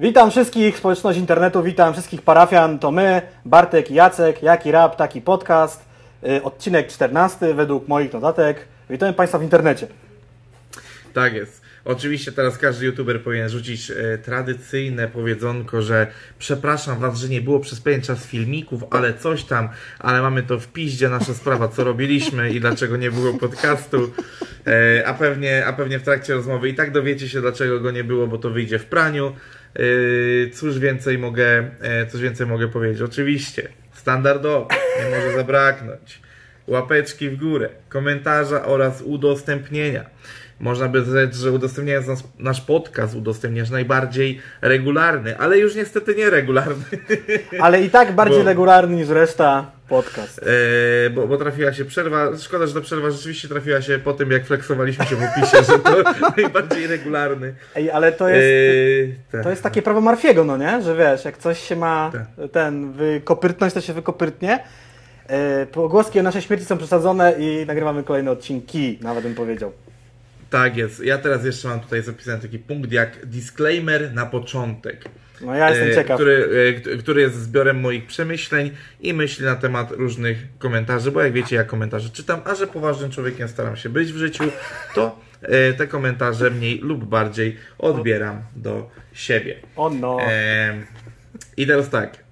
Witam wszystkich, społeczność internetu, witam wszystkich parafian. To my, Bartek i Jacek, Jaki Rap, taki podcast. Y, Odcinek 14 według moich notatek. Witamy Państwa w internecie. Tak jest. Oczywiście teraz każdy youtuber powinien rzucić e, tradycyjne powiedzonko, że przepraszam was, że nie było przez pewien czas filmików, ale coś tam, ale mamy to w piździe, nasza sprawa, co robiliśmy i dlaczego nie było podcastu, e, a, pewnie, a pewnie w trakcie rozmowy i tak dowiecie się, dlaczego go nie było, bo to wyjdzie w praniu. E, cóż więcej mogę, e, coś więcej mogę powiedzieć? Oczywiście, standardowo, nie może zabraknąć. Łapeczki w górę, komentarza oraz udostępnienia. Można by rzec, że udostępniając nas, nasz podcast udostępniasz najbardziej regularny, ale już niestety nieregularny. Ale i tak bardziej Bo- regularny niż reszta podcast. E, bo, bo trafiła się przerwa. Szkoda, że ta przerwa rzeczywiście trafiła się po tym, jak flexowaliśmy się w opisie, że to najbardziej regularny. Ej, ale to jest, E, tak. to jest takie prawo Marfiego, no nie? Że wiesz, jak coś się ma Tak. ten wykopyrtnąć, to się wykopyrtnie. E, Pogłoski o naszej śmierci są przesadzone i nagrywamy kolejne odcinki, nawet bym powiedział. Tak jest. Ja teraz jeszcze mam tutaj zapisany taki punkt jak disclaimer na początek. No ja jestem e, ciekaw. Który, e, kt- który jest zbiorem moich przemyśleń i myśli na temat różnych komentarzy, bo jak wiecie, ja komentarze czytam, a że poważnym człowiekiem staram się być w życiu, to e, te komentarze mniej lub bardziej odbieram do siebie. O no. Em, I teraz tak.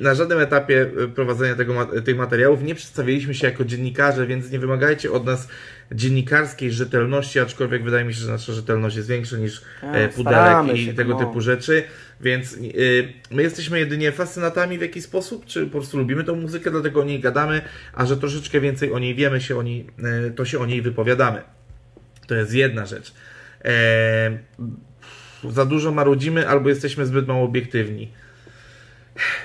Na żadnym etapie e, prowadzenia tego, tych materiałów nie przedstawiliśmy się jako dziennikarze, więc nie wymagajcie od nas dziennikarskiej rzetelności, aczkolwiek wydaje mi się, że nasza rzetelność jest większa niż A, e, pudelek i tego no. typu rzeczy, więc e, my jesteśmy jedynie fascynatami w jakiś sposób, czy po prostu lubimy tą muzykę, dlatego o niej gadamy, a że troszeczkę więcej o niej wiemy, się o niej, e, to się o niej wypowiadamy. To jest jedna rzecz. E, za dużo marudzimy albo jesteśmy zbyt mało obiektywni.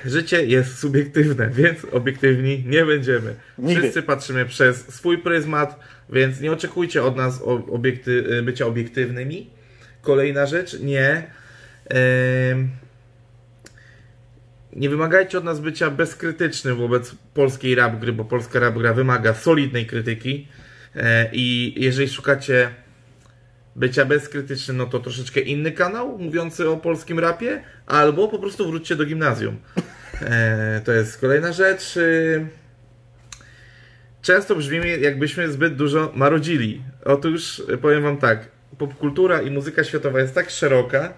Życie jest subiektywne, więc obiektywni nie będziemy. Nigdy. Wszyscy patrzymy przez swój pryzmat, więc nie oczekujcie od nas obiekty, bycia obiektywnymi. Kolejna rzecz, nie. Nie wymagajcie od nas bycia bezkrytycznym wobec polskiej rap gry, bo polska rap gra wymaga solidnej krytyki. E, I jeżeli szukacie bycia bezkrytycznym, no to troszeczkę inny kanał mówiący o polskim rapie, albo po prostu wróćcie do gimnazjum. E, to jest kolejna rzecz. Y, Często brzmimy, jakbyśmy zbyt dużo marudzili. Otóż y, powiem Wam tak, popkultura i muzyka światowa jest tak szeroka,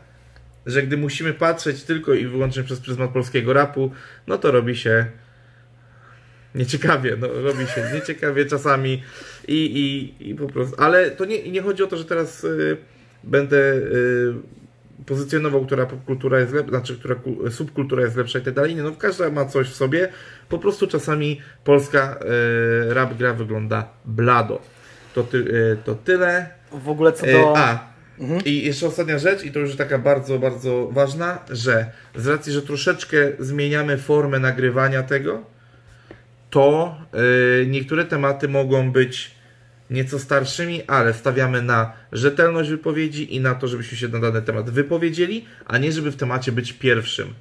że gdy musimy patrzeć tylko i wyłącznie przez pryzmat polskiego rapu, no to robi się nieciekawie, no robi się nieciekawie czasami i, i, i po prostu, ale to nie, nie chodzi o to, że teraz y, będę y, pozycjonował, która popkultura jest lepsza, znaczy, która ku- subkultura jest lepsza i tak dalej, nie, no każda ma coś w sobie, po prostu czasami polska y, rap gra wygląda blado. To, ty, y, to tyle. W ogóle co do... A, i jeszcze ostatnia rzecz, i to już taka bardzo, bardzo ważna, że z racji, że troszeczkę zmieniamy formę nagrywania tego, to e, niektóre tematy mogą być nieco starszymi, ale stawiamy na rzetelność wypowiedzi i na to, żebyśmy się na dany temat wypowiedzieli, a nie żeby w temacie być pierwszym.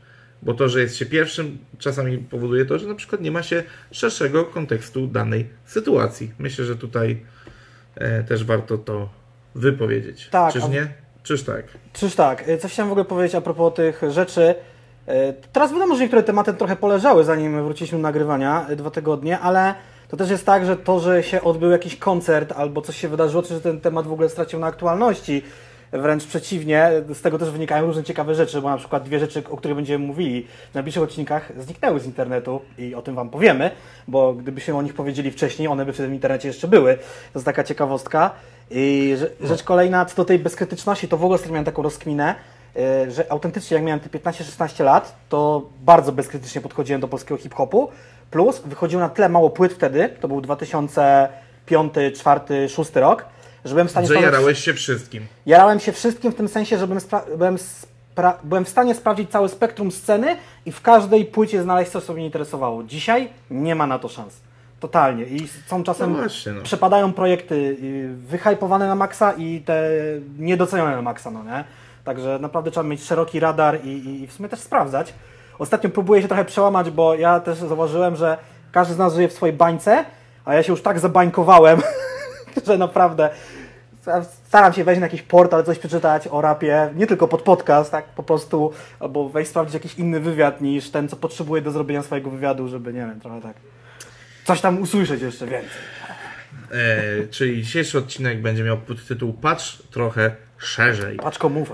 Bo to, że jest się pierwszym, czasami powoduje to, że na przykład nie ma się szerszego kontekstu danej sytuacji. Myślę, że tutaj e, też warto to wypowiedzieć. Tak, Czyż nie? Czyż tak? Czyż tak, y, coś chciałem w ogóle powiedzieć a propos tych rzeczy. Y, Teraz wiadomo, że niektóre tematy trochę poleżały, zanim wróciliśmy do nagrywania, y, dwa tygodnie, ale to też jest tak, że to, że się odbył jakiś koncert albo coś się wydarzyło, czy że ten temat w ogóle stracił na aktualności, wręcz przeciwnie, z tego też wynikają różne ciekawe rzeczy, bo na przykład dwie rzeczy, o których będziemy mówili w najbliższych odcinkach zniknęły z internetu i o tym Wam powiemy, bo gdybyśmy o nich powiedzieli wcześniej, one by wtedy w internecie jeszcze były. To jest taka ciekawostka. I rze- rzecz kolejna, co do tej bezkrytyczności, to w ogóle ostatnio miałem taką rozkminę, że autentycznie jak miałem te 15-16 lat, to bardzo bezkrytycznie podchodziłem do polskiego hip-hopu, plus wychodziło na tyle mało płyt wtedy, to był 2005, 2004, 2006 rok, że byłem w stanie Że stanąć- jarałeś się wszystkim. Jarałem się wszystkim w tym sensie, że byłem, spra- byłem, spra- byłem w stanie sprawdzić całe spektrum sceny i w każdej płycie znaleźć coś, co mnie interesowało. Dzisiaj nie ma na to szans. Totalnie. I są czasem No właśnie, no. przepadają projekty y, wyhypowane na maksa i te niedocenione na maksa, no nie? Także naprawdę trzeba mieć szeroki radar i, i, w sumie też sprawdzać. Ostatnio próbuję się trochę przełamać, bo ja też zauważyłem, że każdy z nas żyje w swojej bańce, a ja się już tak zabańkowałem, że naprawdę staram się wejść na jakiś portal, coś przeczytać o rapie, nie tylko pod podcast, tak po prostu, albo wejść sprawdzić jakiś inny wywiad niż ten, co potrzebuję do zrobienia swojego wywiadu, żeby, nie wiem, trochę tak coś tam usłyszeć jeszcze więcej. E, czyli dzisiejszy odcinek będzie miał podtytuł Patrz trochę szerzej. Paczko mów.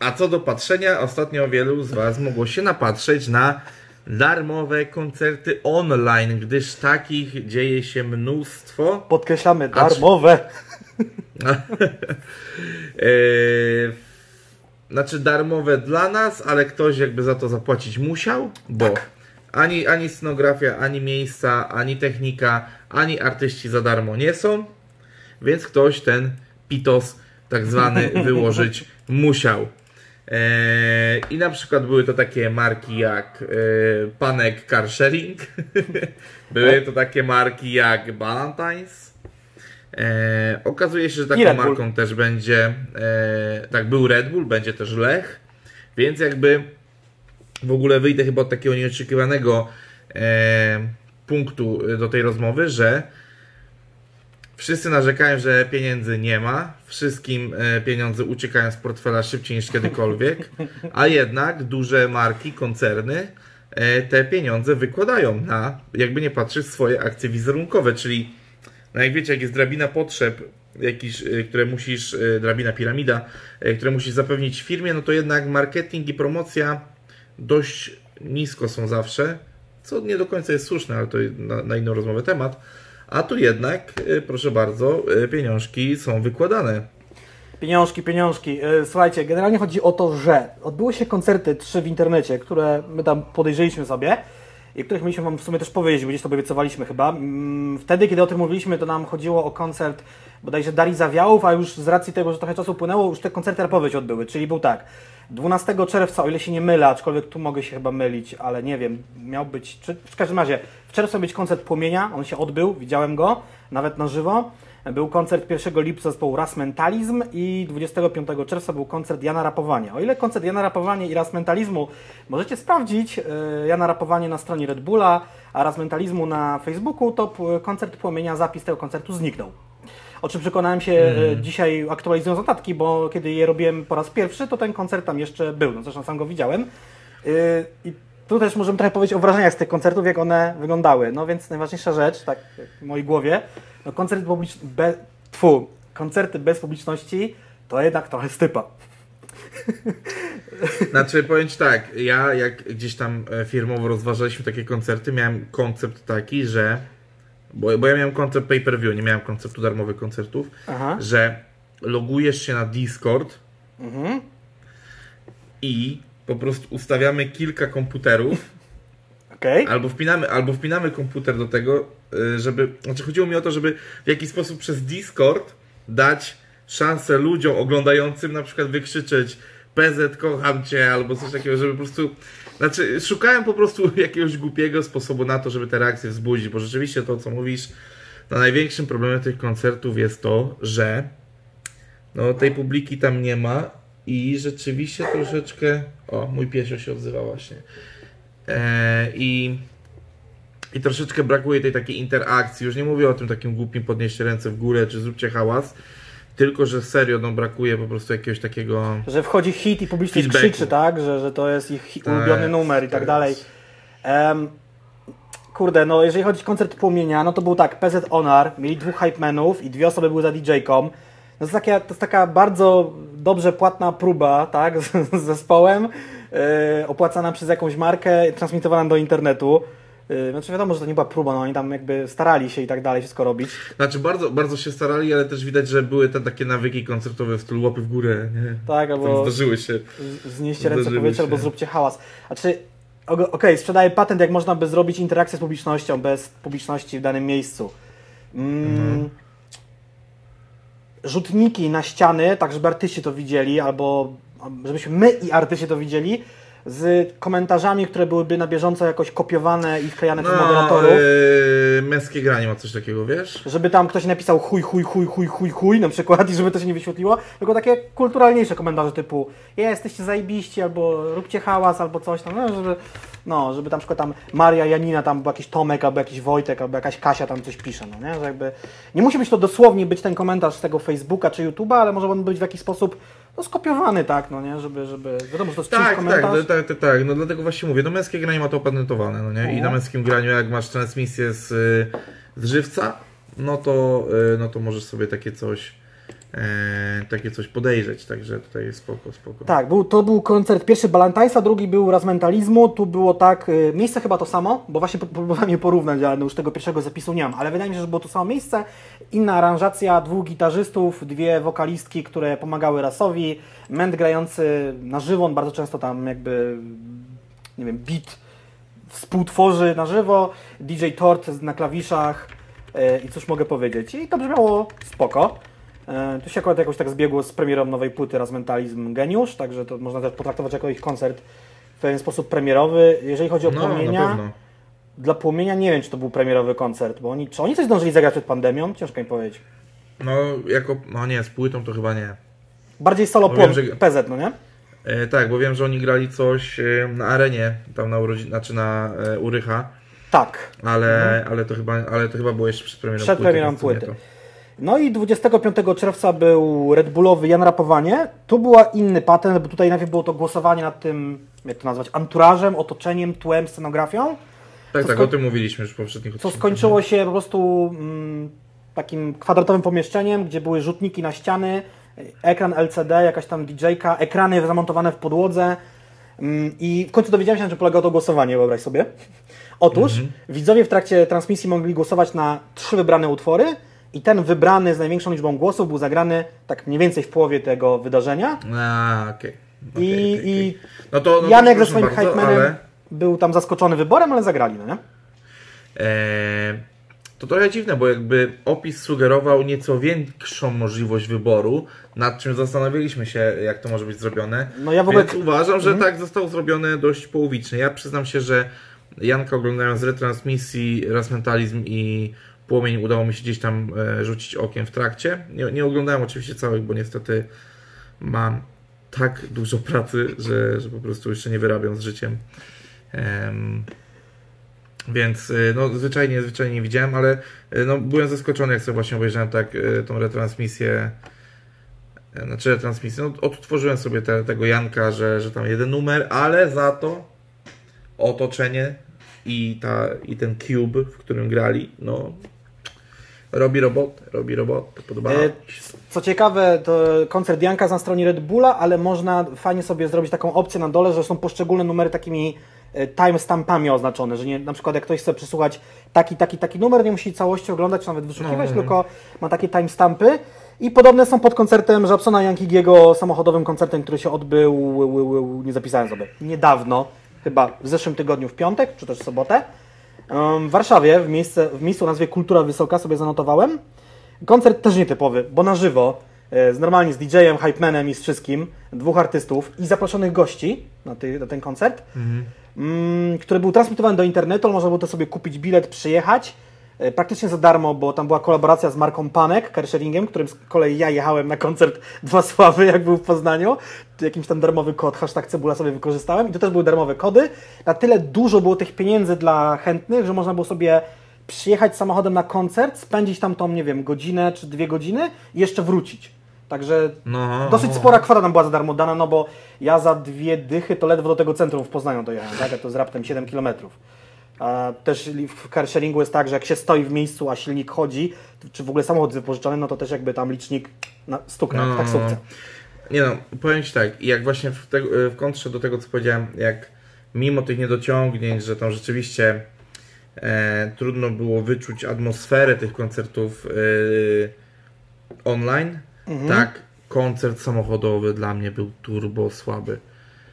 A co do patrzenia, ostatnio wielu z Was mogło się napatrzeć na darmowe koncerty online, gdyż takich dzieje się mnóstwo. Podkreślamy, darmowe. e, znaczy darmowe dla nas, ale ktoś jakby za to zapłacić musiał, bo tak. ani, ani scenografia, ani miejsca, ani technika, ani artyści za darmo nie są, więc ktoś ten pitos tak zwany wyłożyć musiał. Eee, I na przykład były to takie marki jak e, Panek Car Sharing, były to takie marki jak Valentine's. E, okazuje się, że taką marką też będzie, e, tak był Red Bull, będzie też Lech, więc jakby w ogóle wyjdę chyba od takiego nieoczekiwanego e, punktu do tej rozmowy, że Wszyscy narzekają, że pieniędzy nie ma, wszystkim e, pieniądze uciekają z portfela szybciej niż kiedykolwiek, a jednak duże marki, koncerny e, te pieniądze wykładają na, jakby nie patrzeć, swoje akcje wizerunkowe, czyli no jak wiecie, jak jest drabina potrzeb, jakiś, e, które musisz, drabina piramida, które musisz zapewnić firmie, no to jednak marketing i promocja dość nisko są zawsze, co nie do końca jest słuszne, ale to na, na inną rozmowę temat a tu jednak, y, proszę bardzo, y, pieniążki są wykładane. Pieniążki, pieniążki. Y, słuchajcie, generalnie chodzi o to, że odbyły się koncerty trzy w internecie, które my tam podejrzeliśmy sobie i których mieliśmy Wam w sumie też powiedzieć, bo gdzieś to obiecowaliśmy chyba. Mm, wtedy, kiedy o tym mówiliśmy, to nam chodziło o koncert bodajże Darii Zawiałów, a już z racji tego, że trochę czasu płynęło, już te koncerty rapowe się odbyły, czyli był tak, 12 czerwca, o ile się nie mylę, aczkolwiek tu mogę się chyba mylić, ale nie wiem, miał być, czy, w każdym razie, w czerwcu miał być koncert Płomienia, on się odbył, widziałem go, nawet na żywo. Był koncert 1 lipca zespołu Ras Mentalizm i 25 czerwca był koncert Jana Rapowania. O ile koncert Jana Rapowania i Ras Mentalizmu możecie sprawdzić, e, Jana Rapowanie na stronie Red Bulla, a Ras Mentalizmu na Facebooku, to koncert Płomienia, zapis tego koncertu zniknął o czym przekonałem się mm. dzisiaj aktualizując notatki, bo kiedy je robiłem po raz pierwszy, to ten koncert tam jeszcze był, no zresztą sam go widziałem. Y, I tu też możemy trochę powiedzieć o wrażeniach z tych koncertów, jak one wyglądały. No więc najważniejsza rzecz, tak w mojej głowie, no koncert publiczny, be, tfu, koncerty bez publiczności to jednak trochę stypa. Znaczy, powiem Ci tak, ja jak gdzieś tam e, firmowo rozważaliśmy takie koncerty, miałem koncept taki, że bo, bo ja miałem koncept pay-per-view, nie miałem konceptu darmowych koncertów, Aha. że logujesz się na Discord mhm. i po prostu ustawiamy kilka komputerów. Okay. Albo, wpinamy, albo wpinamy komputer do tego, y, żeby. Znaczy, chodziło mi o to, żeby w jakiś sposób przez Discord dać szansę ludziom oglądającym na przykład wykrzyczeć PZ kocham cię, albo coś takiego, żeby po prostu znaczy, szukałem po prostu jakiegoś głupiego sposobu na to, żeby te reakcje wzbudzić, bo rzeczywiście to, co mówisz, no największym problemem tych koncertów jest to, że no, tej publiki tam nie ma i rzeczywiście troszeczkę... O, mój piesio się odzywa właśnie. E, I... I troszeczkę brakuje tej takiej interakcji. Już nie mówię o tym takim głupim podnieście ręce w górę, czy zróbcie hałas, tylko, że serio no, brakuje po prostu jakiegoś takiego. Że wchodzi hit i publicznie krzyczy, tak? Że, że to jest ich tak, ulubiony numer i tak, tak dalej. Um, kurde, no jeżeli chodzi o koncert Płomienia, no to był tak, PZ Onar, mieli dwóch hype menów i dwie osoby były za DJ-ką. No to, jest taka, to jest taka bardzo dobrze płatna próba, tak, z, z zespołem, yy, opłacana przez jakąś markę, transmitowana do internetu. Y, znaczy wiadomo, że to nie była próba, no oni tam jakby starali się i tak dalej wszystko robić. Znaczy bardzo, bardzo się starali, ale też widać, że były te takie nawyki koncertowe w stylu łapy w górę, nie? Tak, albo zdarzyły się. Znieście ręce powietrze albo zróbcie hałas. Znaczy, okej, okay, sprzedaję patent, jak można by zrobić interakcję z publicznością bez publiczności w danym miejscu. Mm, mhm. Rzutniki na ściany, tak żeby artyści to widzieli, albo żebyśmy my i artyści to widzieli, z komentarzami, które byłyby na bieżąco jakoś kopiowane i wklejane przez No, moderatorów. yy, męskie granie ma coś takiego, wiesz? Żeby tam ktoś napisał chuj, chuj, chuj, chuj, chuj, chuj na przykład i żeby to się nie wyświetliło, tylko takie kulturalniejsze komentarze typu "Je, jesteście zajebiści, albo róbcie hałas, albo coś tam, no, żeby, no, żeby tam na przykład tam Maria, Janina, tam był jakiś Tomek, albo jakiś Wojtek, albo jakaś Kasia tam coś pisze, no nie, że jakby nie musi być to dosłownie być ten komentarz z tego Facebooka czy YouTube'a, ale może on być w jakiś sposób no, skopiowany, tak, no nie, żeby, żeby, wiadomo, że to jest Tak, tak, komentarz. no, tak, tak, tak, no dlatego właśnie mówię, no męskie granie ma to opatentowane, no nie? I na męskim graniu jak masz transmisję z, y, z żywca, no to, y, no to możesz sobie takie coś, e, takie coś podejrzeć, także tutaj jest spoko, spoko. Tak, był, to był koncert pierwszy Balantajsa, drugi był Razmentalizmu, tu było tak, y, miejsce chyba to samo, bo właśnie pró- próbowałem je porównać, ale no już tego pierwszego zapisu nie mam, ale wydaje mi się, że było to samo miejsce, inna aranżacja, dwóch gitarzystów, dwie wokalistki, które pomagały Rasowi, ment grający na żywo, on bardzo często tam jakby, nie wiem, beat współtworzy na żywo, DJ Tort na klawiszach e, i cóż mogę powiedzieć. I to brzmiało spoko. E, To się akurat jakoś tak zbiegło z premierą nowej płyty Razmentalizm Geniusz, także to można też potraktować jako ich koncert w pewien sposób premierowy. Jeżeli chodzi o No, Płomienia, dla Płomienia nie wiem, czy to był premierowy koncert, bo oni, czy oni coś zdążyli zagrać przed pandemią? Ciężko mi powiedzieć. No, jako, no nie, z płytą to chyba nie. Bardziej solo płom, że- PZ, no nie? E, tak, bo wiem, że oni grali coś e, na arenie, tam na urodzin, znaczy na e, Urycha, Tak. ale, ale, to chyba, ale to chyba było jeszcze przed premierą Przed płyty. premierą to nie płyty. No i 25 czerwca był Red Bullowy Jan Rapowanie. Tu była inny patent, bo tutaj najpierw było to głosowanie nad tym, jak to nazwać, anturażem, otoczeniem, tłem, scenografią, Tak, Co tak, o tym mówiliśmy już w poprzednich co odcinkach. skończyło się po prostu mm, takim kwadratowym pomieszczeniem, gdzie były rzutniki na ściany, ekran LCD, jakaś tam DJ-ka, ekrany zamontowane w podłodze mm, i w końcu dowiedziałem się, na czym polegało to głosowanie, wyobraź sobie. Otóż widzowie w trakcie transmisji mogli głosować na trzy wybrane utwory i ten wybrany z największą liczbą głosów był zagrany tak mniej więcej w połowie tego wydarzenia. A, okej. Okej, I, okej, i. No to, no Janek ze swoim bardzo, hypemanem ale, był tam zaskoczony wyborem, ale zagrali, no nie? e, To trochę dziwne, bo jakby opis sugerował nieco większą możliwość wyboru, nad czym zastanowiliśmy się, jak to może być zrobione. No ja w ogóle- Więc uważam, że tak zostało zrobione dość połowicznie. Ja przyznam się, że Janka oglądając retransmisji Raz Mentalizm i Płomień udało mi się gdzieś tam e, rzucić okiem w trakcie. Nie, nie oglądałem oczywiście całych, bo niestety mam tak dużo pracy, że, że po prostu jeszcze nie wyrabiam z życiem. Em, więc y, no, zwyczajnie, zwyczajnie nie widziałem, ale y, no, byłem zaskoczony, jak sobie właśnie obejrzałem tak tą retransmisję. e, Znaczy retransmisję, no, odtworzyłem sobie te, tego Janka, że, że tam jeden numer, ale za to otoczenie i, ta, i ten cube, w którym grali, no robi robotę, robi robotę, podobało E, mi się. Co ciekawe, to koncert Janka jest na stronie Red Bulla, ale można fajnie sobie zrobić taką opcję na dole, że są poszczególne numery takimi e, timestampami oznaczone, że nie, na przykład jak ktoś chce przesłuchać taki, taki, taki numer, nie musi całości oglądać, czy nawet wyszukiwać, No, no. tylko ma takie timestampy. I podobne są pod koncertem Żabsona Jankigiego, samochodowym koncertem, który się odbył, nie zapisałem sobie, niedawno, chyba w zeszłym tygodniu w piątek, czy też w sobotę. Em, W Warszawie, w, miejsce, w miejscu o nazwie Kultura Wysoka sobie zanotowałem. Koncert też nietypowy, bo na żywo, e, z normalnie z DJ-em, hypemanem i z wszystkim, dwóch artystów i zaproszonych gości na, ty, na ten koncert, mm, który był transmitowany do internetu, można było to sobie kupić bilet, przyjechać, praktycznie za darmo, bo tam była kolaboracja z marką Panek, carsharingiem, którym z kolei ja jechałem na koncert Dwa Sławy, jak był w Poznaniu, jakimś tam darmowy kod, hashtag cebula sobie wykorzystałem i to też były darmowe kody. Na tyle dużo było tych pieniędzy dla chętnych, że można było sobie przyjechać samochodem na koncert, spędzić tam tą, nie wiem, godzinę czy dwie godziny i jeszcze wrócić. Także No, dosyć spora kwota nam była za darmo dana, no bo ja za dwie dychy to ledwo do tego centrum w Poznaniu dojechałem, tak? A to z raptem 7 km. Też w carsharingu jest tak, że jak się stoi w miejscu, a silnik chodzi, czy w ogóle samochód wypożyczony, no to też jakby tam licznik na jak w No. taksówce. Nie no, powiem Ci tak, jak właśnie w, te, w kontrze do tego, co powiedziałem, jak mimo tych niedociągnięć, że tam rzeczywiście e, trudno było wyczuć atmosferę tych koncertów e, online, tak, koncert samochodowy dla mnie był turbo słaby.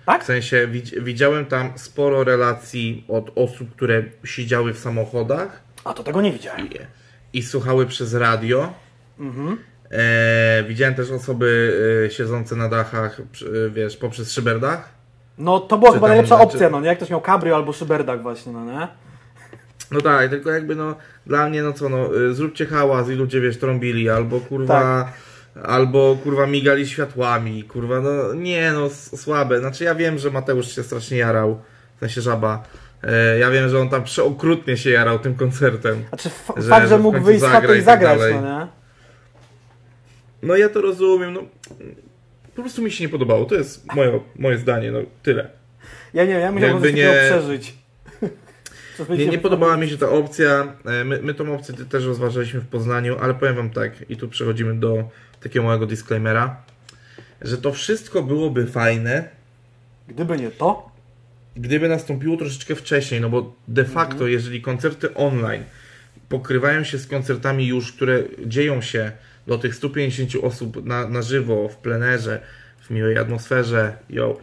Tak? W sensie widz, widziałem tam sporo relacji od osób, które siedziały w samochodach A to tego nie widziałem. i, i słuchały przez radio. E, widziałem też osoby e, siedzące na dachach, e, wiesz, poprzez szyberdach. No to była Czy chyba najlepsza opcja, no nie? Jak ktoś miał cabrio albo szyberdach właśnie, no nie? No tak, tylko jakby no, dla mnie no co no, y, zróbcie hałas i ludzie wiesz trąbili, albo kurwa, albo kurwa migali światłami, kurwa, no nie no, słabe. Znaczy ja wiem, że Mateusz się strasznie jarał, w sensie żaba. E, Ja wiem, że on tam przeokrutnie się jarał tym koncertem. Znaczy f- Że- fakt, że że mógł wyjść z chaty i tak zagrać, no nie? No ja to rozumiem, no po prostu mi się nie podobało, to jest moje, moje zdanie, no tyle. Ja nie wiem, ja musiałbym Jakby nie- przeżyć. Nie, nie podobała mi się ta opcja. E, My, my tą opcję też rozważaliśmy w Poznaniu, ale powiem Wam tak, i tu przechodzimy do takiego małego disclaimera, że to wszystko byłoby fajne, Gdyby nie to, gdyby nastąpiło troszeczkę wcześniej, no bo de facto, jeżeli koncerty online pokrywają się z koncertami już, które dzieją się do tych 150 osób na, na żywo, w plenerze, w miłej atmosferze, yo,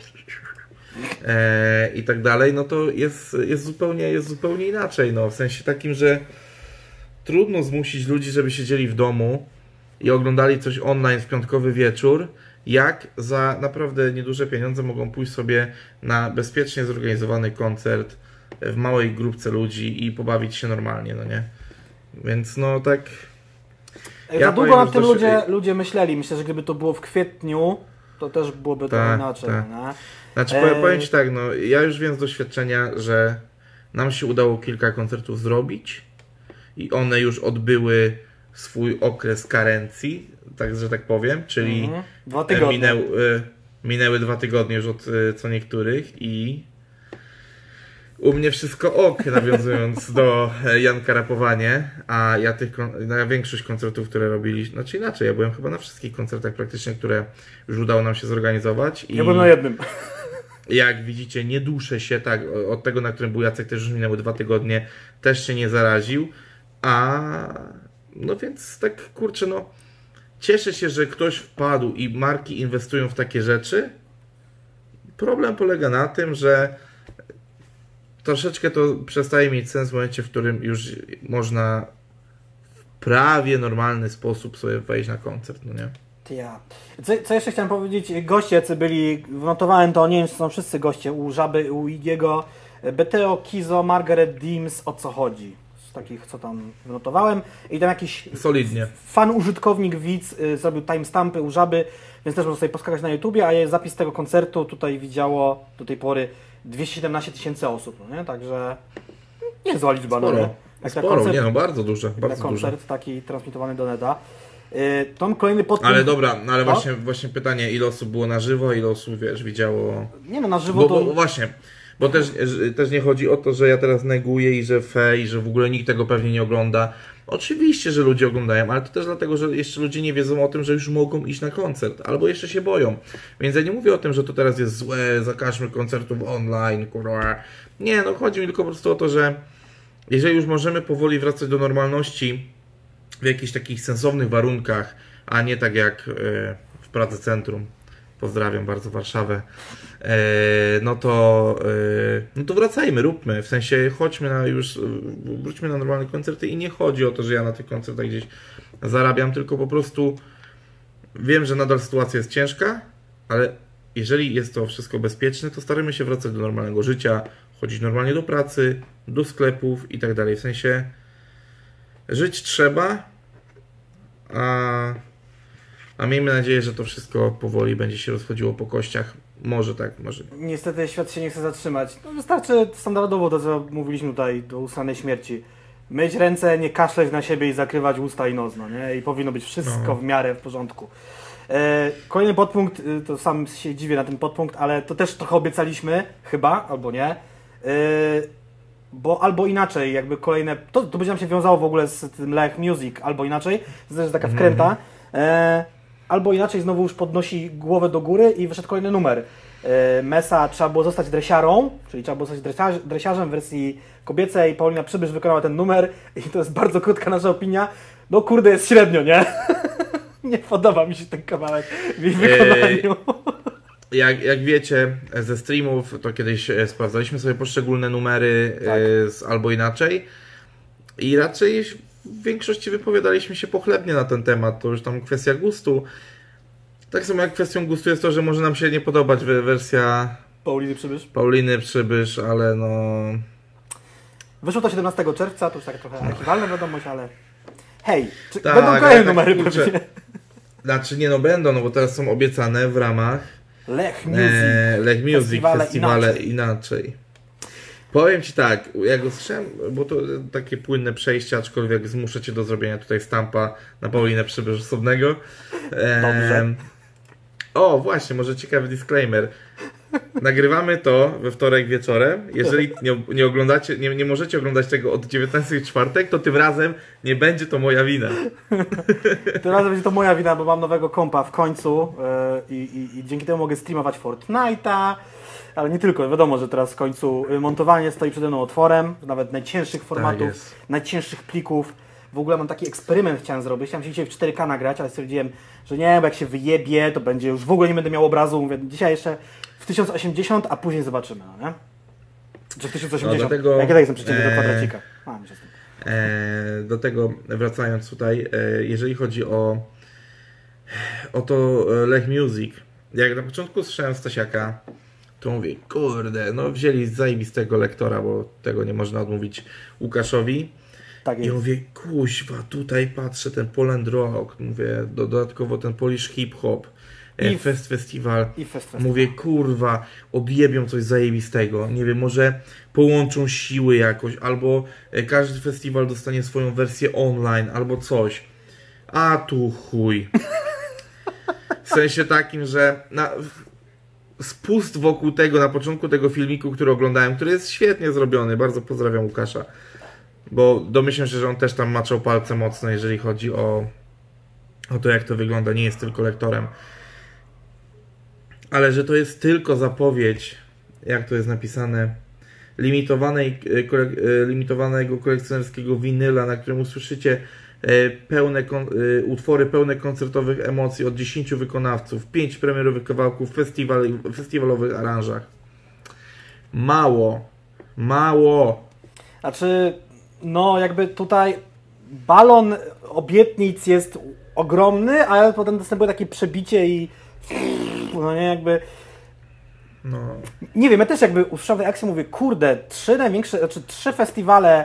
e, i tak dalej, no to jest, jest, zupełnie, jest zupełnie inaczej, no, w sensie takim, że trudno zmusić ludzi, żeby siedzieli w domu i oglądali coś online w piątkowy wieczór, jak za naprawdę nieduże pieniądze mogą pójść sobie na bezpiecznie zorganizowany koncert w małej grupce ludzi i pobawić się normalnie, no nie? Więc no tak, Ja za długo że tym to się- ludzie, ludzie myśleli. Myślę, że gdyby to było w kwietniu, to też byłoby to Tak, inaczej. tak. Nie? Znaczy, Eee. powiem Ci tak, no, ja już wiem z doświadczenia, że nam się udało kilka koncertów zrobić i one już odbyły swój okres karencji, tak, że tak powiem, czyli Mhm. Dwa tygodnie. minęł, y, minęły dwa tygodnie już od y, co niektórych i u mnie wszystko ok, nawiązując do e, Janka Rapowanie, a ja tych, na większość koncertów, które robiliśmy, znaczy inaczej, ja byłem chyba na wszystkich koncertach praktycznie, które już udało nam się zorganizować. I Ja byłem na jednym. jak widzicie, nie duszę się, tak, od tego, na którym był Jacek, też już minęły dwa tygodnie, też się nie zaraził, a no więc tak, kurczę, no cieszę się, że ktoś wpadł i marki inwestują w takie rzeczy. Problem polega na tym, że troszeczkę to przestaje mieć sens w momencie, w którym już można w prawie normalny sposób sobie wejść na koncert, no nie? Ja. Co, co jeszcze chciałem powiedzieć? Goście, jacy byli, wynotowałem to, nie wiem, czy są wszyscy goście, u Żaby, u Igiego, Beteo, Kizo, Margaret Deems, o co chodzi? Z takich, co tam wynotowałem. I tam jakiś Solidnie. fan, użytkownik, widz y, zrobił timestampy u Żaby, więc też można sobie poskakać na YouTubie, a zapis tego koncertu tutaj widziało do tej pory 217 tysięcy osób, no nie? Także liczba, no nie? Sporo. Jak na Sporo, koncert, nie no, bardzo duże, bardzo duże. koncert taki transmitowany do neta. Y, Tom kolejny podpunkt... Ale dobra, no ale No. właśnie, właśnie pytanie, ile osób było na żywo, ile osób, wiesz, widziało... Nie no, na żywo Bo, to... bo właśnie, bo też, też nie chodzi o to, że ja teraz neguję i że fej, że w ogóle nikt tego pewnie nie ogląda. Oczywiście, że ludzie oglądają, ale to też dlatego, że jeszcze ludzie nie wiedzą o tym, że już mogą iść na koncert, albo jeszcze się boją. Więc ja nie mówię o tym, że to teraz jest złe, zakażmy koncertów online, kurwa. Nie, no chodzi mi tylko po prostu o to, że jeżeli już możemy powoli wracać do normalności w jakichś takich sensownych warunkach, a nie tak jak e, w Pradze Centrum, pozdrawiam bardzo Warszawę, e, no to, e, no to wracajmy, róbmy, w sensie chodźmy na już, wróćmy na normalne koncerty i nie chodzi o to, że ja na tych koncertach gdzieś zarabiam, tylko po prostu wiem, że nadal sytuacja jest ciężka, ale jeżeli jest to wszystko bezpieczne, to staramy się wracać do normalnego życia, chodzić normalnie do pracy, do sklepów i tak dalej. W sensie żyć trzeba, a, a miejmy nadzieję, że to wszystko powoli będzie się rozchodziło po kościach. Może tak, może nie. Niestety świat się nie chce zatrzymać. No wystarczy standardowo to, co mówiliśmy tutaj, do ustanej śmierci. Myć ręce, nie kaszleć na siebie i zakrywać usta i nos, no nie? I powinno być wszystko No. w miarę w porządku. E, kolejny podpunkt, y, to sam się dziwię na ten podpunkt, ale to też trochę obiecaliśmy, chyba, albo nie. E, bo albo inaczej, jakby kolejne, to, to będzie nam się wiązało w ogóle z tym Lech Music, albo inaczej, to jest taka wkręta. E, albo inaczej znowu już podnosi głowę do góry i wyszedł kolejny numer. E, Mesa trzeba było zostać dresiarą, czyli trzeba było zostać dresiarz, dresiarzem w wersji kobiecej. Paulina Przybysz wykonała ten numer i to jest bardzo krótka nasza opinia. No kurde, jest średnio, nie? nie podoba mi się ten kawałek w jej wykonaniu. Jak, jak wiecie ze streamów, to kiedyś e, sprawdzaliśmy sobie poszczególne numery Tak. e, z, albo inaczej i raczej w większości wypowiadaliśmy się pochlebnie na ten temat. To już tam kwestia gustu. Tak samo jak kwestią gustu jest to, że może nam się nie podobać we- wersja Pauliny Przybysz. Pauliny Przybysz, ale no... Wyszło to 17 czerwca, to już tak trochę archiwalna wiadomość, ale... Hej, czy Tak, będą kolejne tak, numery kurczę, pewnie. Znaczy nie no będą, no bo teraz są obiecane w ramach Lech Music. e, Lech Music, Festiwale festiwale, inaczej. inaczej. Powiem Ci tak, jak usłyszałem, bo to takie płynne przejście, aczkolwiek zmuszę Cię do zrobienia tutaj stampa na Paulinę Przybysz osobnego. Dobrze. O, właśnie, może ciekawy disclaimer. Nagrywamy to we wtorek wieczorem. Jeżeli nie, nie oglądacie, nie, nie możecie oglądać tego od 19 w czwartek, to tym razem nie będzie to moja wina. Tym razem będzie to moja wina, bo mam nowego kompa w końcu e, i, i, dzięki temu mogę streamować Fortnite'a, ale nie tylko. Wiadomo, że teraz w końcu montowanie stoi przede mną otworem, nawet najcięższych formatów, jest. najcięższych plików. W ogóle mam taki eksperyment chciałem zrobić. Chciałem się dzisiaj w 4K nagrać, ale stwierdziłem, że nie, bo jak się wyjebie, to będzie już w ogóle nie będę miał obrazu. Mówię, dzisiaj jeszcze w 1080, a później zobaczymy, no nie? Czy w 1080? No, dlatego, jak ja tak jestem przeciętny do e, kwadracika. A, mi się. E, do tego wracając tutaj, e, jeżeli chodzi o, o to Lech Music, jak na początku słyszałem Stasiaka, to mówię, kurde, no wzięli zajebistego lektora, bo tego nie można odmówić Łukaszowi. Tak I jest. mówię, kuźwa, tutaj patrzę, ten Poland Rock, mówię, do, dodatkowo ten Polish Hip Hop, I- Fest Festival. I fest, fest. Mówię, kurwa, odjebią coś zajebistego. Nie wiem, może połączą siły jakoś, albo e, każdy festiwal dostanie swoją wersję online, albo coś. A tu chuj. W sensie takim, że na, spust wokół tego, na początku tego filmiku, który oglądałem, który jest świetnie zrobiony, bardzo pozdrawiam Łukasza, bo domyślam się, że on też tam maczał palce mocno, jeżeli chodzi o, o to, jak to wygląda, nie jest tylko lektorem ale że to jest tylko zapowiedź, jak to jest napisane, limitowanej, e, e, limitowanego kolekcjonerskiego winyla, na którym usłyszycie e, pełne utwory pełne koncertowych emocji od 10 wykonawców, 5 premierowych kawałków w festiwal, festiwalowych aranżach. Mało. Mało. Znaczy, no jakby tutaj balon obietnic jest ogromny, ale potem następuje takie przebicie i no nie jakby, No. nie wiem, ja też jakby usłyszałem tej akcji mówię, kurde, trzy największe, znaczy trzy festiwale,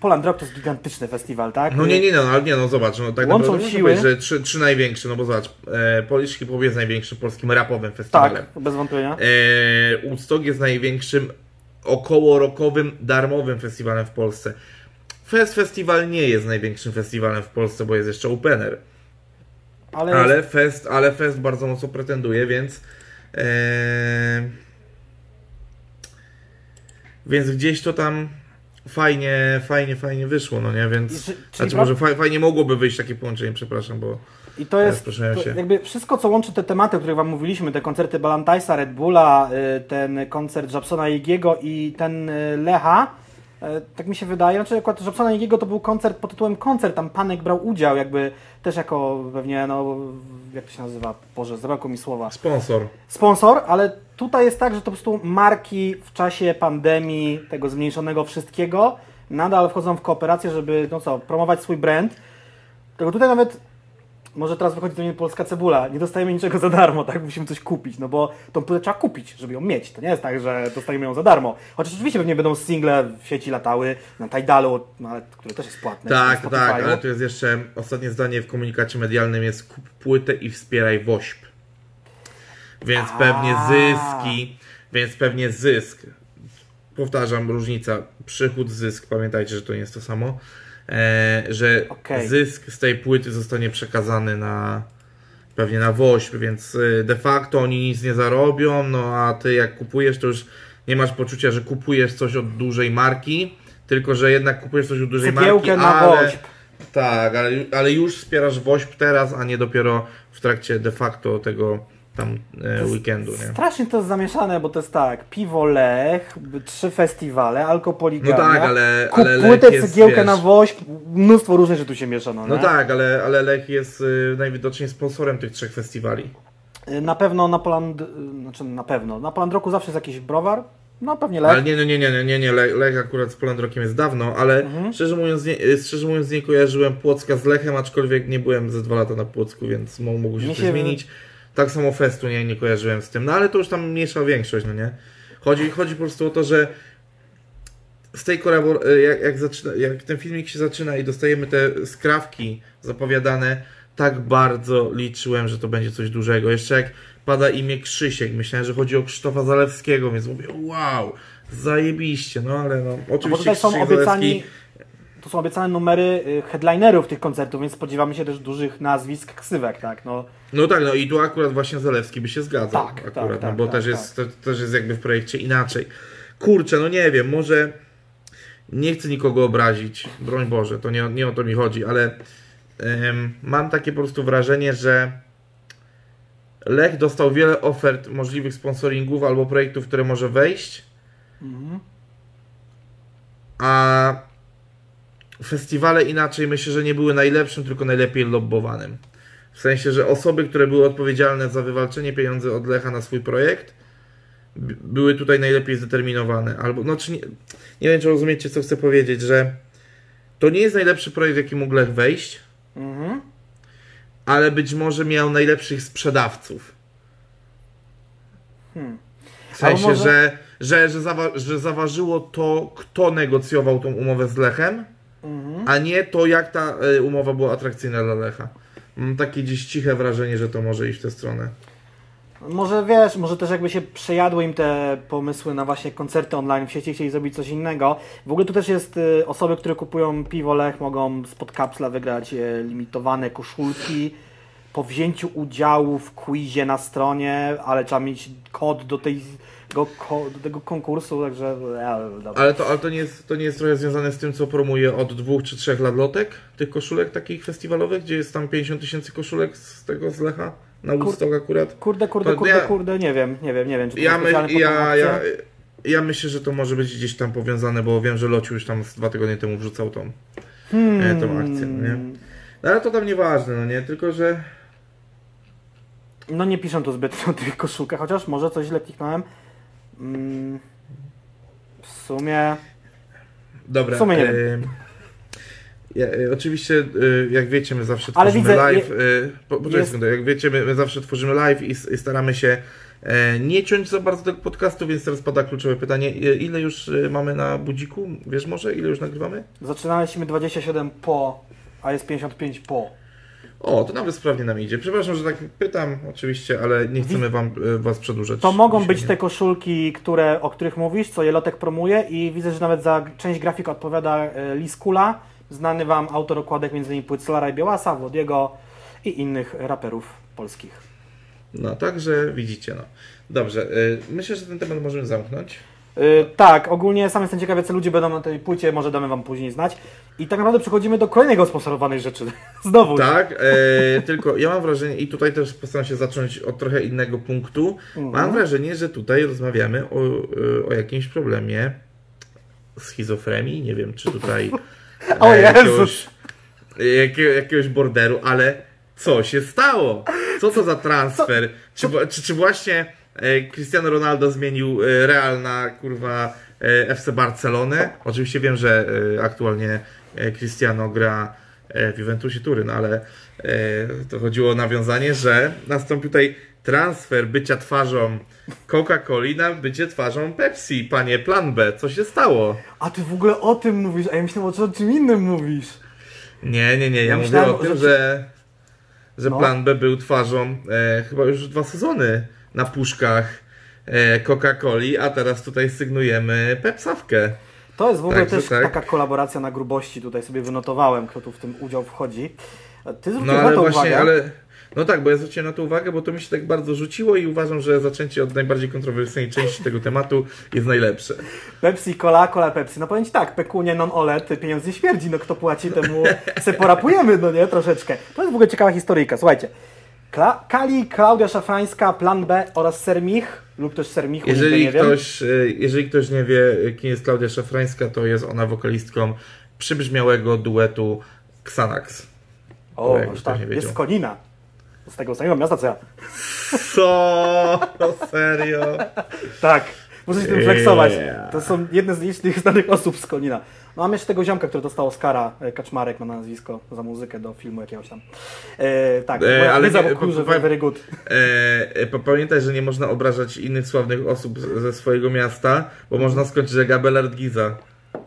Poland Rock to jest gigantyczny festiwal, tak? No nie, nie, no, ale nie, no zobacz, no tak Łączą naprawdę siły. powiedzieć, że trzy, trzy największe, no bo zobacz, e, Polish Hip Hop jest największym polskim rapowym festiwalem. Tak, bez wątpienia. E, Woodstock jest największym około rokowym, darmowym festiwalem w Polsce. Fest Festiwal nie jest największym festiwalem w Polsce, bo jest jeszcze opener. Ale, Ale Fest, ale Fest bardzo mocno pretenduje, więc e, więc gdzieś to tam fajnie, fajnie, fajnie wyszło, no nie? Więc czy- znaczy może fa- fajnie mogłoby wyjść takie połączenie, przepraszam, bo I to jest to się. jakby wszystko, co łączy te tematy, o których Wam mówiliśmy, te koncerty Balantajsa, Red Bulla, y, ten koncert Japsona Jegiego i ten y, Lecha, tak mi się wydaje, znaczy akurat Japsona Jegiego to był koncert pod tytułem koncert, tam Panek brał udział, jakby też jako pewnie, no, jak to się nazywa, Boże, zabrakło mi słowa, sponsor. sponsor, ale tutaj jest tak, że to po prostu marki w czasie pandemii, tego zmniejszonego wszystkiego, nadal wchodzą w kooperację, żeby, no co, promować swój brand. Tego tutaj nawet, może teraz wychodzi do mnie polska cebula, nie dostajemy niczego za darmo, tak? Musimy coś kupić, no bo tą płytę trzeba kupić, żeby ją mieć. To nie jest tak, że dostajemy ją za darmo. Chociaż oczywiście pewnie będą single w sieci latały, na Tidalu, no, ale, który też jest płatny. Tak, tak, ale tu jest jeszcze ostatnie zdanie w komunikacie medialnym jest kup płytę i wspieraj WOŚP. Więc A. pewnie zyski, więc pewnie zysk. Powtarzam, różnica, przychód, zysk, pamiętajcie, że to nie jest to samo. E, że Okej. zysk z tej płyty zostanie przekazany na pewnie na WOŚP, więc y, de facto oni nic nie zarobią, no a ty jak kupujesz, to już nie masz poczucia, że kupujesz coś od dużej marki, tylko że jednak kupujesz coś od dużej Cegiełkę marki, na ale... WOŚP. Tak, ale, ale już wspierasz WOŚP teraz, a nie dopiero w trakcie de facto tego tam e, weekendu, nie? Strasznie to jest zamieszane, bo to jest tak, piwo Lech, trzy festiwale, alkopoligamia, No tak, ale- ale Lech płytę, jest, cegiełkę wiesz- na woźb, mnóstwo różnych rzeczy tu się miesza, no, nie? tak, ale, ale Lech jest y, najwidoczniej sponsorem tych trzech festiwali. Y, Na pewno na Poland, y, znaczy na pewno, na Poland Roku zawsze jest jakiś browar, no pewnie Lech. Ale nie, nie, nie, nie, nie, nie, nie. Le- Lech akurat z Poland Rockiem jest dawno, ale Mhm. szczerze, mówiąc, nie, y, szczerze mówiąc nie kojarzyłem Płocka z Lechem, aczkolwiek nie byłem ze dwa lata na Płocku, więc mogło się Mi coś się- zmienić. Tak samo Festu nie, nie kojarzyłem z tym, no ale to już tam mniejsza większość, no nie? Chodzi, chodzi po prostu o to, że z tej kolabor- jak, jak, zaczyna, jak ten filmik się zaczyna i dostajemy te skrawki zapowiadane, tak bardzo liczyłem, że to będzie coś dużego. Jeszcze jak pada imię Krzysiek, myślałem, że chodzi o Krzysztofa Zalewskiego, więc mówię, wow, zajebiście, no ale no, No oczywiście tutaj są Krzysiek obiecani, Zalewski, to są obiecane numery y, headlinerów tych koncertów, więc spodziewamy się też dużych nazwisk ksywek, tak? No, no tak, no i tu akurat właśnie Zalewski by się zgadzał, Tak, akurat, tak, no, tak, bo tak, też, jest, to, też jest jakby w projekcie inaczej. Kurczę, no nie wiem, może nie chcę nikogo obrazić, broń Boże, to nie, nie o to mi chodzi, ale em, mam takie po prostu wrażenie, że Lech dostał wiele ofert możliwych sponsoringów albo projektów, które może wejść, mhm. a festiwale inaczej myślę, że nie były najlepszym, tylko najlepiej lobbowanym. W sensie, że osoby, które były odpowiedzialne za wywalczenie pieniędzy od Lecha na swój projekt, były tutaj najlepiej zdeterminowane. Albo, no, czy nie, nie wiem, czy rozumiecie, co chcę powiedzieć, że to nie jest najlepszy projekt, w jaki mógł Lech wejść, Mhm. ale być może miał najlepszych sprzedawców. Hmm. W sensie, może- że, że, że, zawa- że zaważyło to, kto negocjował tą umowę z Lechem, Mhm. a nie to, jak ta e, umowa była atrakcyjna dla Lecha. Mam takie gdzieś ciche wrażenie, że to może iść w tę stronę. Może wiesz, może też jakby się przejadły im te pomysły na właśnie koncerty online w sieci, chcieli zrobić coś innego. W ogóle tu też jest y, osoby, które kupują piwo Lech, mogą spod kapsla wygrać y, limitowane koszulki po wzięciu udziału w quizie na stronie, ale trzeba mieć kod do, tej, go, ko, do tego konkursu, także... e. Ale to, ale to, nie jest, to nie jest trochę związane z tym, co promuje od dwóch czy trzech lat lotek, tych koszulek takich festiwalowych, gdzie jest tam 50 tysięcy koszulek z tego z Lecha, na Woodstock akurat. Kurde, kurde, To kurde, ja- kurde, nie wiem, nie wiem, nie wiem. Czy to Ja, my, ja, ja, ja myślę, że to może być gdzieś tam powiązane, bo wiem, że Lociu już tam z dwa tygodnie temu wrzucał tą, Hmm. e, tą akcję, nie? No, ale to tam nieważne, no nie? Tylko, że No nie piszę tu zbytnio o tych koszulkach, chociaż może coś źle kliknąłem. Mm, w sumie... Dobra. W sumie nie e, ja, e, oczywiście, e, jak wiecie, my zawsze Ale tworzymy widzę, live. je- e, po, poczekaj jest- sekundę, jak wiecie, my, my zawsze tworzymy live i, i staramy się nie ciąć za bardzo tego podcastu, więc teraz pada kluczowe pytanie. Ile już mamy na budziku? Wiesz może, ile już nagrywamy? Zaczynaliśmy 27 po, a jest 55 po. O, to nawet sprawnie nam idzie. Przepraszam, że tak pytam, oczywiście, ale nie chcemy wam, e, was przedłużać. To mogą dzisiaj, być nie? te koszulki, które, o których mówisz, co Jelotek promuje i widzę, że nawet za część grafik odpowiada e, Lis Kula, znany Wam autor okładek m.in. płyt Solara i Białasa, Wodiego i innych raperów polskich. No, także widzicie, no. Dobrze, e, myślę, że ten temat możemy zamknąć. Yy, tak, ogólnie sam jestem ciekawy, co ludzie będą na tej płycie, może damy Wam później znać. I tak naprawdę przechodzimy do kolejnego sponsorowanej rzeczy. Znowu. Tak, e, tylko ja mam wrażenie, i tutaj też postaram się zacząć od trochę innego punktu. Mhm. Mam wrażenie, że tutaj rozmawiamy o, e, o jakimś problemie schizofrenii. Nie wiem, czy tutaj e, O Jezus! jakiegoś, jakiego, jakiegoś borderu, ale co się stało? Co to za transfer? Czy, wa- czy, czy właśnie e, Cristiano Ronaldo zmienił e, Real na kurwa e, FC Barcelonę? Oczywiście wiem, że e, aktualnie e, Cristiano gra e, w Juventusie Turyn, ale e, to chodziło o nawiązanie, że nastąpił tutaj transfer bycia twarzą Coca-Coli na bycie twarzą Pepsi. Panie, plan B, co się stało? A ty w ogóle o tym mówisz, a ja myślałem, o czym innym mówisz. Nie, nie, nie, ja, Ja mówię o tym, że- że, że No. plan B był twarzą e, chyba już dwa sezony na puszkach e, Coca-Coli, a teraz tutaj sygnujemy Pepsawkę. To jest w ogóle Także też tak. taka kolaboracja na grubości, tutaj sobie wynotowałem, kto tu w tym udział wchodzi. A Ty zwróciłeś No na ale to właśnie, uwagę. ale... No tak, bo ja zwróciłem na to uwagę, bo to mi się tak bardzo rzuciło i uważam, że zaczęcie od najbardziej kontrowersyjnej części tego tematu jest najlepsze. Pepsi, cola, cola, Pepsi. No powiem ci tak, pekunie non olet, pieniądz nie śmierdzi, no kto płaci temu se porapujemy, no nie, troszeczkę. To jest w ogóle ciekawa historyjka, słuchajcie. Kla Kali, Klaudia Szafrańska, Plan B oraz Sermich, lub też Sermichu, Jeżeli nie wiem. ktoś, e, jeżeli ktoś nie wie, kim jest Klaudia Szafrańska, to jest ona wokalistką przybrzmiałego duetu Xanax. O, ktoś tak, jest z Konina. Z tego samego miasta co ja. Co? Serio? Tak, muszę się tym flexować. Yeah. To są jedne z licznych znanych osób z Konina. No mam jeszcze tego ziomka, który dostał Oscara, e, Kaczmarek ma nazwisko, za muzykę do filmu jakiegoś tam. E, tak, E, ale nie- kulturze, powiem- very good. E, e, pa- pamiętaj, że nie można obrażać innych sławnych osób ze swojego miasta, bo można skończyć jak Abelard Giza.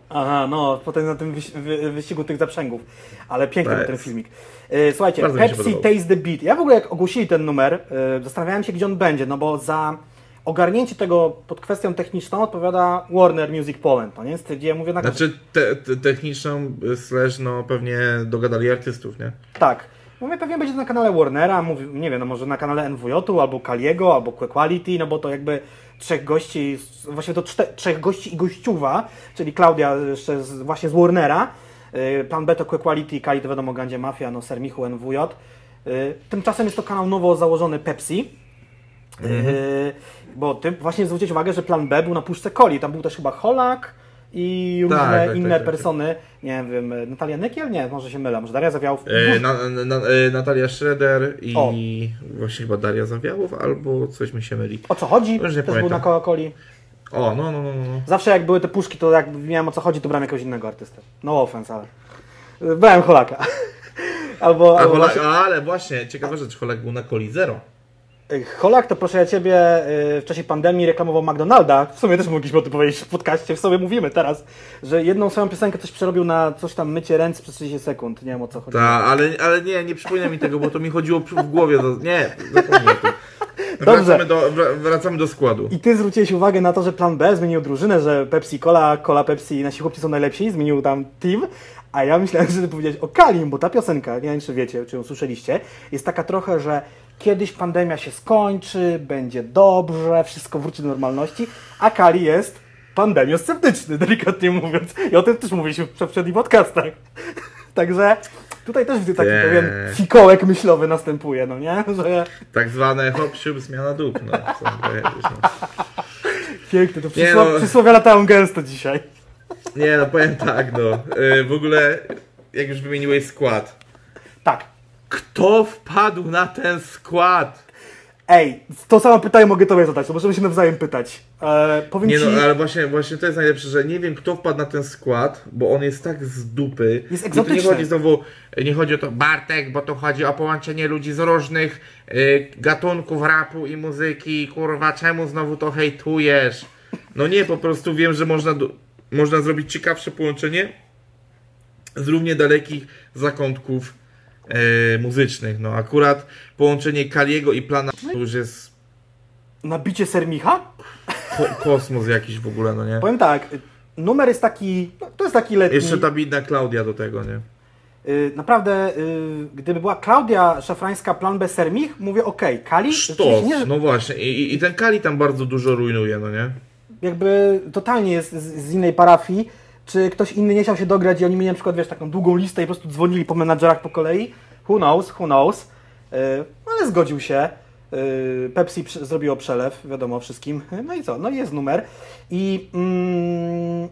Aha, no, potem na tym wyś wy wyścigu tych zaprzęgów. Ale piękny Tak był ten filmik. E, słuchajcie, Bardzo Pepsi. Taste the Beat. Ja w ogóle jak ogłosili ten numer, e, zastanawiałem się, gdzie on będzie, no bo za ogarnięcie tego pod kwestią techniczną odpowiada Warner Music Poland, no nie? Gdzie mówię na Znaczy te, te, techniczną slash no pewnie dogadali artystów, nie? Tak. Mówię, pewnie będzie na kanale Warnera, mówię, nie wiem, no może na kanale NWJ-u, albo Kaliego, albo Quality, no bo to jakby trzech gości, właściwie to trzech gości i gościuwa, czyli Klaudia jeszcze z, właśnie z Warnera, yy, Plan B to Quality, Kali to wiadomo, Gandzie Mafia, no Sermichu, NWJ. Yy, tymczasem jest to kanał nowo założony Pepsi, yy, bo ty właśnie zwrócić uwagę, że Plan B był na puszce Coli, tam był też chyba Holak, i różne Tak, tak, inne tak, tak. persony, nie wiem, Natalia Nykiel? Nie, może się mylę, może Daria Zawiałów. E, na, na, e, Natalia Schroeder i O. właśnie chyba Daria Zawiałów, albo coś mi się myli. O co chodzi? Już nie Też był na pamiętam. Coca-Coli. O, no, no, no, no. Zawsze jak były te puszki, to jak miałem o co chodzi, to brałem jakiegoś innego artystę. No offense, ale... Brałem Holaka. albo... Albo Holak, właśnie- ale właśnie, ciekawa rzecz, Holak był na Coli Zero. Y, Holak to proszę ja Ciebie y, w czasie pandemii reklamował McDonalda. W sumie też mogliśmy o tym powiedzieć w podcaście. W sobie mówimy teraz, że jedną swoją piosenkę coś przerobił na coś tam mycie ręce przez 30 sekund. Nie wiem o co chodzi. Ta, ale, ale nie, nie przypomina mi tego, bo to mi chodziło w głowie. To, nie, zapomnij o tym. Dobrze. Wracamy do, wra- wracamy do składu. I ty zwróciłeś uwagę na to, że plan B zmienił drużynę, że Pepsi Cola, Cola Pepsi, nasi chłopcy są najlepsi, zmienił tam team, a ja myślałem, że ty powiedziałeś o Kalim, bo ta piosenka, nie wiem czy wiecie, czy ją słyszeliście, jest taka trochę, że kiedyś pandemia się skończy, będzie dobrze, wszystko wróci do normalności, a Kali jest pandemiosceptyczny, delikatnie mówiąc. I o tym też mówiliśmy w poprzednich podcastach. Także tutaj też widzę taki Nie. pewien fikołek myślowy następuje, no nie? Że Tak zwane hop, siup, zmiana dup. No, no. piękne, to Nie przysło- no. przysłowia latają gęsto dzisiaj. nie, no powiem tak, no. Y, W ogóle, jak już wymieniłeś skład. Tak. Kto wpadł na ten skład? Ej, to samo pytanie mogę tobie zadać, to możemy się nawzajem pytać. E, powiem Nie ci, no, ale właśnie, właśnie to jest najlepsze, że nie wiem kto wpadł na ten skład, bo on jest tak z dupy. Jest I tu nie egzotyczny. chodzi znowu, nie chodzi o to Bartek, bo tu chodzi o połączenie ludzi z różnych y, gatunków rapu i muzyki. Kurwa, czemu znowu to hejtujesz? No nie, po prostu wiem, że można, do, można zrobić ciekawsze połączenie z równie dalekich zakątków y, muzycznych. No akurat połączenie Kaliego i Plana to już jest nabicie Sermicha? ko- kosmos jakiś w ogóle, no nie? Powiem tak, numer jest taki, no, to jest taki letni. Jeszcze ta bidna Klaudia do tego, nie? Y, naprawdę, y, gdyby była Klaudia Szafrańska, plan B Sermich, mówię okej, Kali, Sztos, nie, że- no właśnie. I, i- I ten Kali tam bardzo dużo rujnuje, no nie? jakby totalnie jest z, z innej parafii. Czy ktoś inny nie chciał się dograć i oni mieli na przykład, wiesz, taką długą listę i po prostu dzwonili po menadżerach po kolei? Who knows, who knows. Y, ale zgodził się. Y, Pepsi przy, zrobiło przelew, wiadomo wszystkim. No i co? No i jest numer. I mm,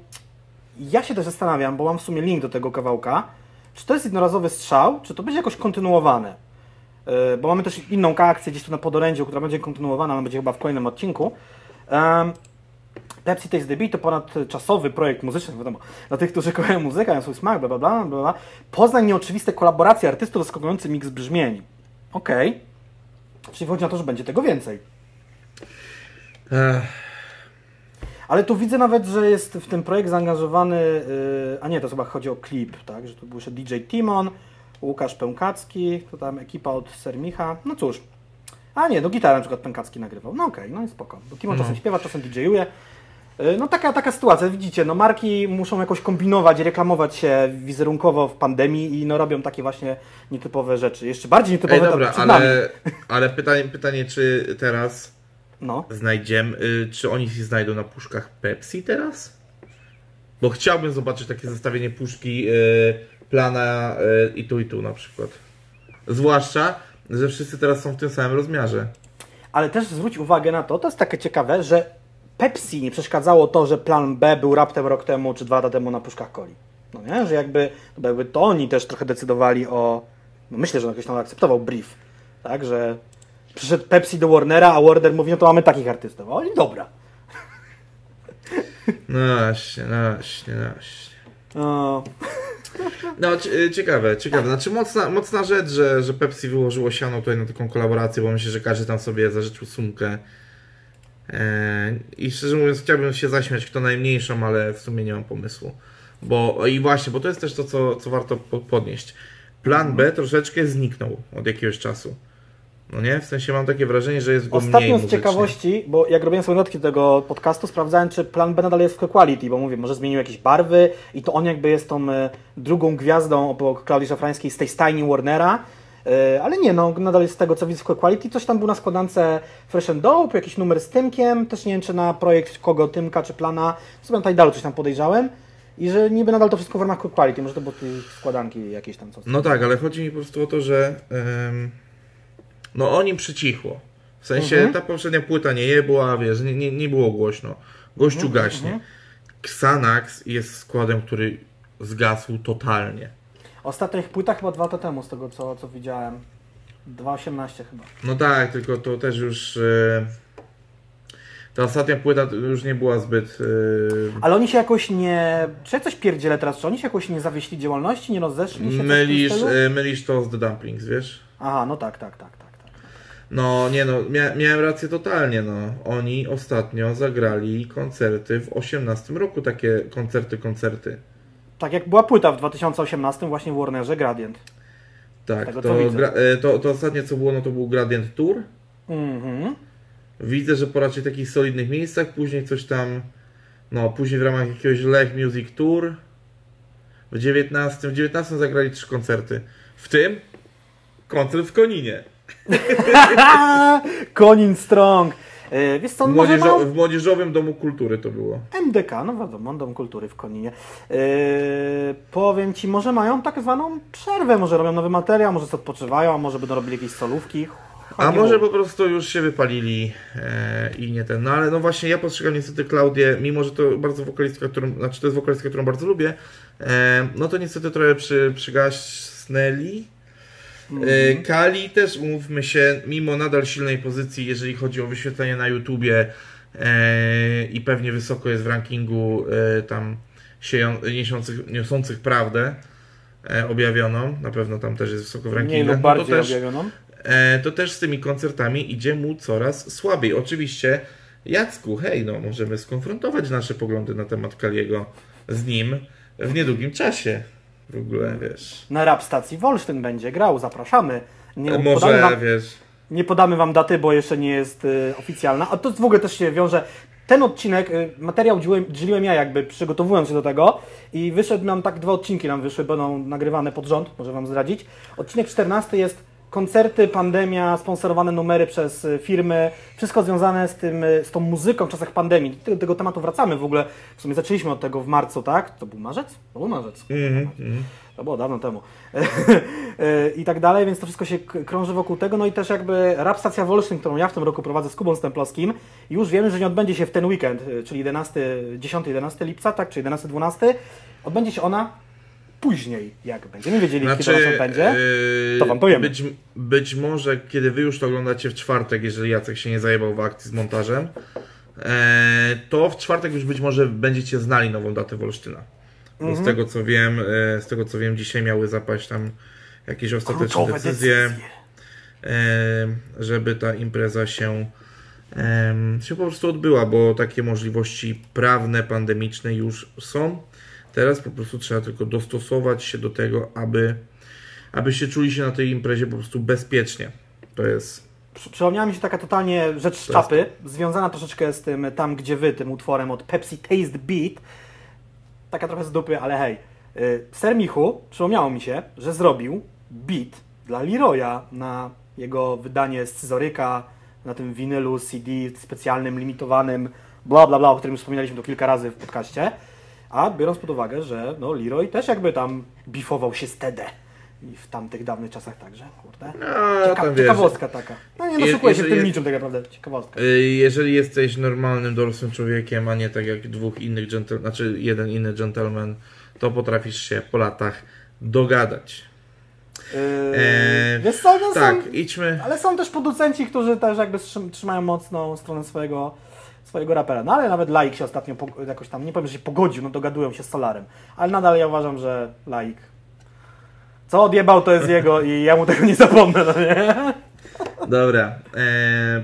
ja się też zastanawiam, bo mam w sumie link do tego kawałka, czy to jest jednorazowy strzał, czy to będzie jakoś kontynuowane. Y, bo mamy też inną akcję gdzieś tu na podorędziu, która będzie kontynuowana, ona będzie chyba w kolejnym odcinku. Pepsi Taste the Beat to ponadczasowy projekt muzyczny, wiadomo, dla tych, którzy kochają muzykę, mają swój smak, bla, bla, bla, bla, bla. Poznań nieoczywiste kolaboracje artystów, zaskakujący miks brzmień. Okej. Czyli chodzi na to, że będzie tego więcej. Ech, Ale tu widzę nawet, że jest w ten projekt zaangażowany, yy, a nie, to chyba chodzi o klip, tak, że tu był jeszcze DJ Timon, Łukasz Pękacki, to tam ekipa od Sermicha, no cóż. A nie, no gitarę na przykład Pękacki nagrywał, no okej, no i spoko. Bo Timon No. czasem śpiewa, czasem DJ-uje. Yy, No taka, taka sytuacja, widzicie, no marki muszą jakoś kombinować, reklamować się wizerunkowo w pandemii i no robią takie właśnie nietypowe rzeczy. Jeszcze bardziej nietypowe Ej, to dobra, nami. ale, ale pytanie, pytanie, czy teraz No. znajdziemy, czy oni się znajdą na puszkach Pepsi teraz? Bo chciałbym zobaczyć takie zestawienie puszki y, plana y, i tu i tu na przykład. Zwłaszcza, że wszyscy teraz są w tym samym rozmiarze. Ale też zwróć uwagę na to, to jest takie ciekawe, że Pepsi nie przeszkadzało to, że plan B był raptem rok temu czy dwa lata temu na puszkach coli. No nie? Że jakby, no jakby to oni też trochę decydowali o... No myślę, że ktoś tam akceptował brief. Tak, że przyszedł Pepsi do Warnera, a Warner mówi, no to mamy takich artystów. A oni dobra. No właśnie, no właśnie, no właśnie. O, No, cie- ciekawe, ciekawe. Znaczy mocna, mocna rzecz, że, że Pepsi wyłożyło siano tutaj na taką kolaborację, bo myślę, że każdy tam sobie zażyczył sumkę. I szczerze mówiąc, chciałbym się zaśmiać kto najmniejszą, ale w sumie nie mam pomysłu. Bo i właśnie, bo to jest też to, co, co warto po- podnieść. Plan B troszeczkę zniknął od jakiegoś czasu. No nie? W sensie mam takie wrażenie, że jest go mniej Ostatnio z muzycznie. ciekawości, bo jak robiłem sobie notki do tego podcastu, sprawdzałem, czy plan B nadal jest w Quality, bo mówię, może zmienił jakieś barwy i to on jakby jest tą e, drugą gwiazdą obok Klaudii Szafrańskiej z tej stajni Warnera. E, Ale nie, no nadal jest z tego co widzę w Quality. Coś tam był na składance Fresh and Dope, jakiś numer z Tymkiem, też nie wiem czy na projekt kogo, Tymka czy Plana. Sobie tutaj dalej coś tam podejrzałem. I że niby nadal to wszystko w ramach Quality, może to było tej składanki jakieś tam coś. No tak, ale chodzi mi po prostu o to, że no o nim przycichło. W sensie Mhm. ta poprzednia płyta nie jebła, wiesz, nie, nie, nie było głośno. Gościu Mhm, gaśnie. Xanax jest składem, który zgasł totalnie. Ostatnia ich płyta chyba dwa lata temu, z tego co, co widziałem. 2.18 chyba. No tak, tylko to też już e, ta ostatnia płyta już nie była zbyt e, Ale oni się jakoś nie. Czy ja coś pierdzielę teraz? Czy oni się jakoś nie zawieśli działalności, nie rozeszli się? mylisz, e, mylisz to z The Dumplings, wiesz? Aha, no tak, tak, tak, tak. tak. No nie no, mia miałem rację totalnie, no. Oni ostatnio zagrali koncerty w 18 roku, takie koncerty, koncerty. Tak jak była płyta w 2018 właśnie w Warnerze Gradient. Tak, Tego, to, gra, e, to, to ostatnie co było, no to był Gradient Tour. Mhm. Widzę, że po raczej takich solidnych miejscach, później coś tam, no później w ramach jakiegoś Lech Music Tour. W 19, w 19 zagrali trzy koncerty. W tym koncert w Koninie. Konin Strong. Yy, wiesz co, W, młodzieżo, w Młodzieżowym Domu Kultury to było. MDK, no wiadomo, Dom Kultury w Koninie. Yy, powiem Ci, może mają tak zwaną przerwę, może robią nowy materiał, może sobie odpoczywają, może będą robili jakieś solówki. A może po prostu już się wypalili e, i nie ten. No ale no właśnie ja postrzegam niestety Klaudię, mimo że to bardzo wokalistka, którą, znaczy to jest wokalistka, którą bardzo lubię, e, no to niestety trochę przy, przygasnęli. E, Kali też, umówmy się, mimo nadal silnej pozycji, jeżeli chodzi o wyświetlenie na YouTubie e, i pewnie wysoko jest w rankingu e, tam sieją, niosących, niosących prawdę e, objawioną, na pewno tam też jest wysoko w rankingach. lub no bardziej to też, objawioną. e, to też z tymi koncertami idzie mu coraz słabiej. Oczywiście, Jacku, hej, no możemy skonfrontować nasze poglądy na temat Kaliego z nim w niedługim czasie. W ogóle, wiesz. Na rap stacji Wolsztyn będzie grał, zapraszamy. Nie podamy, Może, wam, wiesz. nie podamy wam daty, bo jeszcze nie jest y, oficjalna. A to w ogóle też się wiąże. Ten odcinek, y, materiał dzieliłem, dzieliłem ja jakby przygotowując się do tego i wyszedł nam tak, dwa odcinki nam wyszły, będą nagrywane pod rząd, może wam zdradzić. Odcinek 14 jest koncerty, pandemia, sponsorowane numery przez y, firmy, wszystko związane z tym, y, z tą muzyką w czasach pandemii. Do tego, tego tematu wracamy w ogóle. W sumie zaczęliśmy od tego w marcu, tak? To był marzec? To był marzec. Mhm, mhm. To było dawno temu. I tak dalej, więc to wszystko się krąży wokół tego. No i też jakby Rap Stacja Wolsztyn, którą ja w tym roku prowadzę z Kubą Stemplowskim, już wiemy, że nie odbędzie się w ten weekend, y, czyli 11, 10-11 lipca, tak, czy 11-12. Odbędzie się ona później, jak będziemy wiedzieli, kiedy ona się odbędzie. yy, to wam powiemy. Być, być może, kiedy wy już to oglądacie w czwartek, jeżeli Jacek się nie zajebał w akcji z montażem, e, to w czwartek już być może będziecie znali nową datę Wolsztyna. Mhm. z tego co wiem, e, z tego co wiem, dzisiaj miały zapaść tam jakieś ostateczne decyzje, decyzje. e, żeby ta impreza się, się po prostu odbyła, bo takie możliwości prawne, pandemiczne już są. Teraz po prostu trzeba tylko dostosować się do tego, aby, abyście czuli się na tej imprezie po prostu bezpiecznie. To jest. Przy- Przypomniała mi się taka totalnie rzecz z czapy, związana troszeczkę z tym Tam Gdzie Wy, tym utworem od Pepsi Taste Beat. Taka trochę z dupy, ale hej. Y, Ser Michu, przypomniało mi się, że zrobił beat dla Leroya na jego wydanie scyzoryka, na tym winylu CD specjalnym, limitowanym, bla bla bla, o którym wspominaliśmy tu kilka razy w podcaście. A biorąc pod uwagę, że no, Leroy też jakby tam bifował się z TD. I w tamtych dawnych czasach także, kurde. No, Cieka tam wiesz, ciekawostka taka. No nie doszukuję się w tym jest- niczym tak naprawdę. Ciekawostka. y, jeżeli jesteś normalnym, dorosłym człowiekiem, a nie tak jak dwóch innych gentle, znaczy jeden inny gentleman, to potrafisz się po latach dogadać. Yy, Eee, wiesz co, no Tak, są, idźmy. ale są też producenci, którzy też jakby trzym- trzymają mocną stronę swojego, swojego rapera. No ale nawet Laik się ostatnio jakoś tam, nie powiem, że się pogodził, no dogadują się z Solarem. Ale nadal ja uważam, że Laik co odjebał to jest jego i ja mu tego nie zapomnę, no nie? Dobra. E,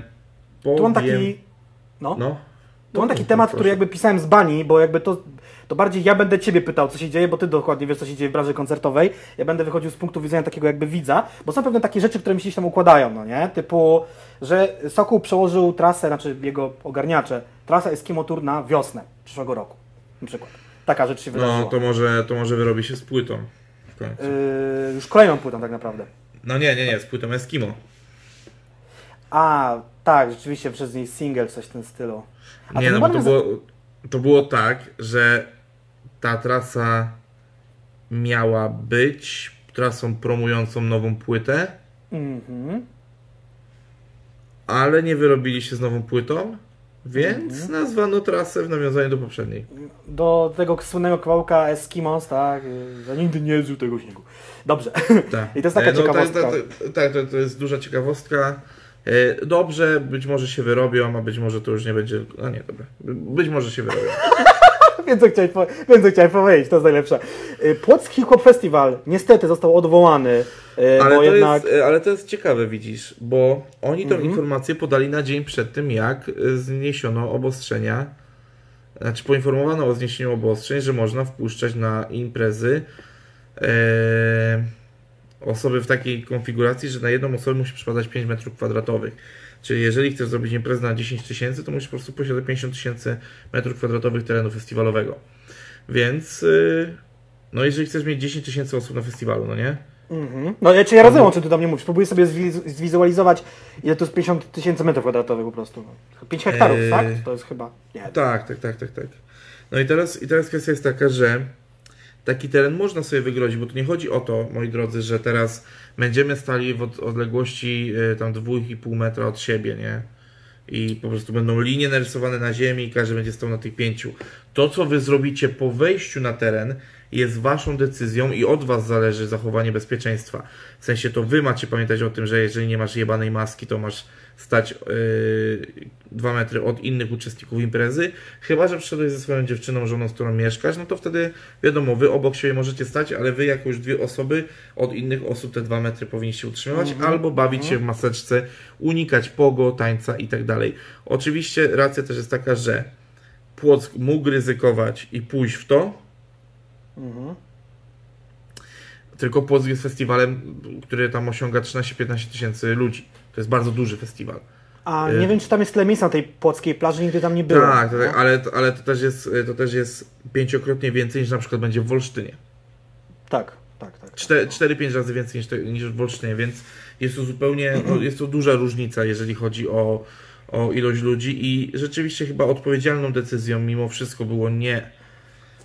Tu mam powiem- taki, no, No. tu mam taki No, temat, proszę. który jakby pisałem z bani, bo jakby to, to bardziej ja będę Ciebie pytał, co się dzieje, bo Ty dokładnie wiesz, co się dzieje w branży koncertowej. Ja będę wychodził z punktu widzenia takiego jakby widza, bo są pewne takie rzeczy, które mi się tam układają, no nie? Typu, że Sokół przełożył trasę, znaczy jego ogarniacze, trasa Eskimo Tour na wiosnę przyszłego roku, na przykład. Taka rzecz się wydarzyła. No, to może, to może wyrobi się z płytą. Yy, już kolejną płytą tak naprawdę. No nie, nie, nie, z płytą Eskimo. A, tak, rzeczywiście przez niej single, coś w tym stylu. A Nie, no bo to było, to było tak, że ta trasa miała być trasą promującą nową płytę, Mhm. Ale nie wyrobili się z nową płytą, więc Mhm. nazwano trasę w nawiązaniu do poprzedniej. Do tego słynnego kawałka Eskimos, tak, że nigdy nie zżył tego śniegu. Dobrze. Tak. I to jest taka E, no, ciekawostka. Tak, tak, tak, to, to jest duża ciekawostka. E, Dobrze, być może się wyrobią, a być może to już nie będzie. No nie, dobra. Być może się wyrobią. Wiem, co chciałem, po- wiem, co chciałem powiedzieć, to jest najlepsze. Yy, Płocki Hip Hop Festival niestety został odwołany, yy, Ale to, jednak... jest, e, ale to jest ciekawe, widzisz, bo oni tą Mhm. informację podali na dzień przed tym, jak zniesiono obostrzenia. Znaczy, poinformowano o zniesieniu obostrzeń, że można wpuszczać na imprezy osoby w takiej konfiguracji, że na jedną osobę musi przypadać 5 metrów kwadratowych. Czyli jeżeli chcesz zrobić imprezę na 10 tysięcy, to musisz po prostu posiadać 50 tysięcy metrów kwadratowych terenu festiwalowego. Więc, y, no jeżeli chcesz mieć 10 tysięcy osób na festiwalu, no nie? Mhm. No ja, czy ja rozumiem, o czym ty do mnie mówisz. Próbuję sobie zwiz- zwizualizować, ile to jest 50 tysięcy metrów kwadratowych po prostu. 5 hektarów, Eee. tak? To jest chyba... Nie. Tak, tak, tak, tak, tak. No i teraz, i teraz kwestia jest taka, że taki teren można sobie wygrodzić, bo tu nie chodzi o to, moi drodzy, że teraz będziemy stali w od, odległości y, tam 2,5 metra od siebie, nie? I po prostu będą linie narysowane na ziemi i każdy będzie stał na tych pięciu. To, co wy zrobicie po wejściu na teren, jest waszą decyzją i od was zależy zachowanie bezpieczeństwa. W sensie to wy macie pamiętać o tym, że jeżeli nie masz jebanej maski, to masz stać yy, dwa metry od innych uczestników imprezy. Chyba, że przyszedłeś ze swoją dziewczyną, żoną, z którą mieszkasz, no to wtedy wiadomo, wy obok siebie możecie stać, ale wy jako już dwie osoby od innych osób te dwa metry powinniście utrzymywać, Mhm. albo bawić się w maseczce, unikać pogo, tańca i tak dalej. Oczywiście racja też jest taka, że Płock mógł ryzykować i pójść w to, Mhm. tylko Płock jest festiwalem, który tam osiąga 13-15 tysięcy ludzi. To jest bardzo duży festiwal. A Y- nie wiem, czy tam jest tyle miejsc na tej płockiej plaży, nigdy tam nie było. Tak, to, no. tak ale, ale to, też jest, to też jest pięciokrotnie więcej niż na przykład będzie w Wolsztynie. tak, tak, tak. 4-5 razy więcej niż, niż w Wolsztynie, więc jest to zupełnie, no, jest to duża różnica, jeżeli chodzi o, o ilość ludzi i rzeczywiście chyba odpowiedzialną decyzją mimo wszystko było nie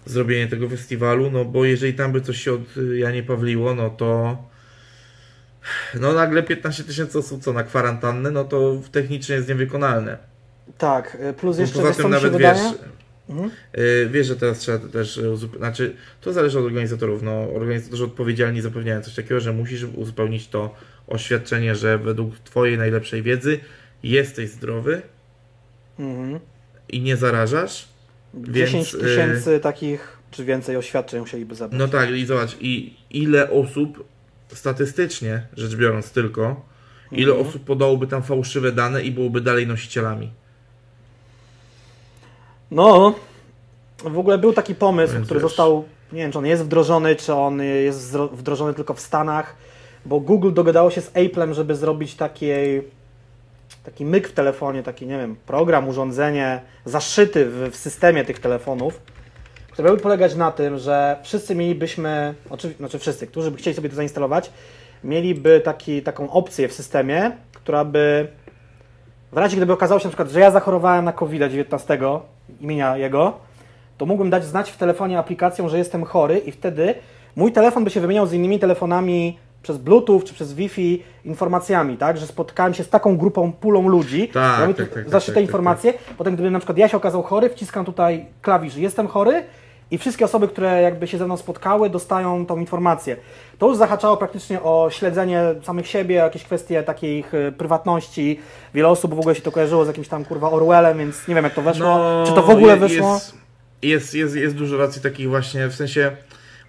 zrobienie tego festiwalu, no bo jeżeli tam by coś się od y, Janie Pawliło, no to no nagle 15 tysięcy osób co na kwarantannę, no to technicznie jest niewykonalne. Tak, y, plus Bo jeszcze Poza wiesz, co tym nawet wiesz, Mhm. Yy, Wiesz, że teraz trzeba też znaczy to zależy od organizatorów. No, organizatorzy odpowiedzialni zapewniają coś takiego, że musisz uzupełnić to oświadczenie, że według Twojej najlepszej wiedzy jesteś zdrowy Mhm. i nie zarażasz. 10 Więc, y- tysięcy takich, czy więcej oświadczeń musieliby zabrać. No tak, i zobacz, i ile osób statystycznie rzecz biorąc tylko, ile Mhm. osób podałoby tam fałszywe dane i byłoby dalej nosicielami. No, w ogóle był taki pomysł, Więc który wiesz. został, nie wiem, czy on jest wdrożony, czy on jest wdrożony tylko w Stanach, bo Google dogadało się z Apple'em, żeby zrobić taki, taki myk w telefonie, taki, nie wiem, program, urządzenie zaszyty w, w systemie tych telefonów, które miałby polegać na tym, że wszyscy mielibyśmy, oczywi- znaczy wszyscy, którzy by chcieli sobie to zainstalować, mieliby taki, taką opcję w systemie, która by w razie gdyby okazało się na przykład, że ja zachorowałem na COVID-19 imienia jego, to mógłbym dać znać w telefonie aplikacją, że jestem chory i wtedy mój telefon by się wymieniał z innymi telefonami przez Bluetooth czy przez Wi-Fi informacjami, tak, że spotkałem się z taką grupą, pulą ludzi, Tak, mamy tak, tak, tak, zaszyte tak, tak, informacje, potem gdyby na przykład ja się okazał chory, wciskam tutaj klawisz jestem chory i wszystkie osoby, które jakby się ze mną spotkały, dostają tą informację. To już zahaczało praktycznie o śledzenie samych siebie, jakieś kwestie takiej ich e, prywatności. Wiele osób w ogóle się to kojarzyło z jakimś tam kurwa Orwellem, więc nie wiem jak to weszło. Czy to w ogóle No, wyszło? Jest, jest, jest, jest dużo racji takich właśnie, w sensie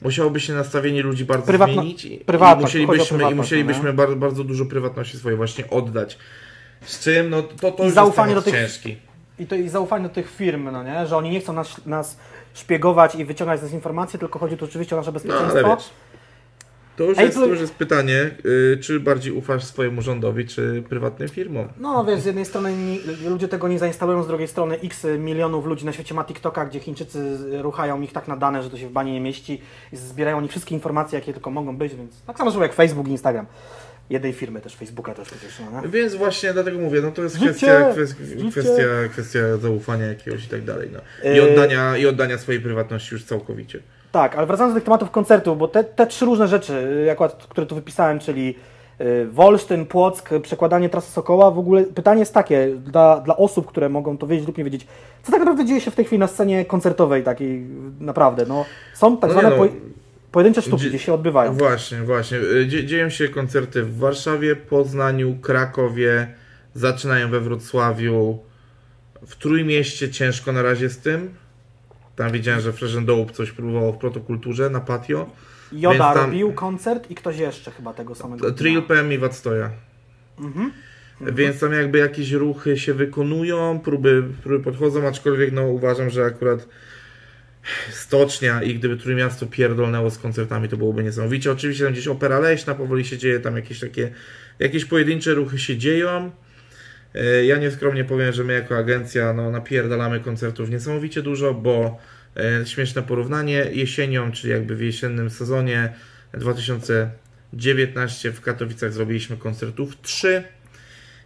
musiałoby się nastawienie ludzi bardzo Prywatno- zmienić i, i musielibyśmy, i prywatność, musielibyśmy no bardzo, bardzo dużo prywatności swojej właśnie oddać. Z czym, no to, to I już zaufanie jest do tych- ciężki. I to i zaufanie do tych firm, no nie? Że oni nie chcą nas, nas szpiegować i wyciągać z nas informacje, tylko chodzi tu oczywiście o nasze No bezpieczeństwo. ale wiesz, to już, jest, to już jest pytanie, y, czy bardziej ufasz swojemu rządowi, czy prywatnym firmom? No wiesz, z jednej strony ludzie tego nie zainstalują, z drugiej strony x milionów ludzi na świecie ma TikToka, gdzie Chińczycy ruchają ich tak na dane, że to się w bani nie mieści i zbierają oni wszystkie informacje, jakie tylko mogą być, więc tak samo zresztą jak Facebook i Instagram. Jednej firmy też, Facebooka też przecież, no? Więc właśnie dlatego mówię, no to jest Życie, kwestia, kwestia, życie. kwestia, kwestia zaufania jakiegoś i tak dalej. No. I, Yy. oddania, I oddania swojej prywatności już całkowicie. Tak, ale wracając do tych tematów koncertów, bo te, te trzy różne rzeczy, y, akurat, które tu wypisałem, czyli y, Wolsztyn, Płock, przekładanie trasy Sokoła, w ogóle pytanie jest takie dla, dla osób, które mogą to wiedzieć lub nie wiedzieć, co tak naprawdę dzieje się w tej chwili na scenie koncertowej takiej naprawdę, no są tak No zwane no. Pojedyncze sztuki, Dzie- gdzie się odbywają. Właśnie, właśnie. Y, Dzie dzieją się koncerty w Warszawie, Poznaniu, Krakowie, zaczynają we Wrocławiu, w Trójmieście ciężko na razie z tym. Tam widziałem, że Frerzędołup coś próbował w protokulturze na patio. Joda tam- robił koncert i ktoś jeszcze chyba tego samego. Trill PM i Wadstoja. Mhm. Więc tam jakby jakieś ruchy się wykonują, próby, próby podchodzą, aczkolwiek no uważam, że akurat stocznia i gdyby Trójmiasto pierdolnęło z koncertami, to byłoby niesamowicie. Oczywiście tam gdzieś opera leśna powoli się dzieje, tam jakieś takie, jakieś pojedyncze ruchy się dzieją. E, Ja nieskromnie powiem, że my jako agencja no, napierdalamy koncertów niesamowicie dużo, bo e, śmieszne porównanie jesienią, czyli jakby w jesiennym sezonie 2019 w Katowicach zrobiliśmy koncertów 3,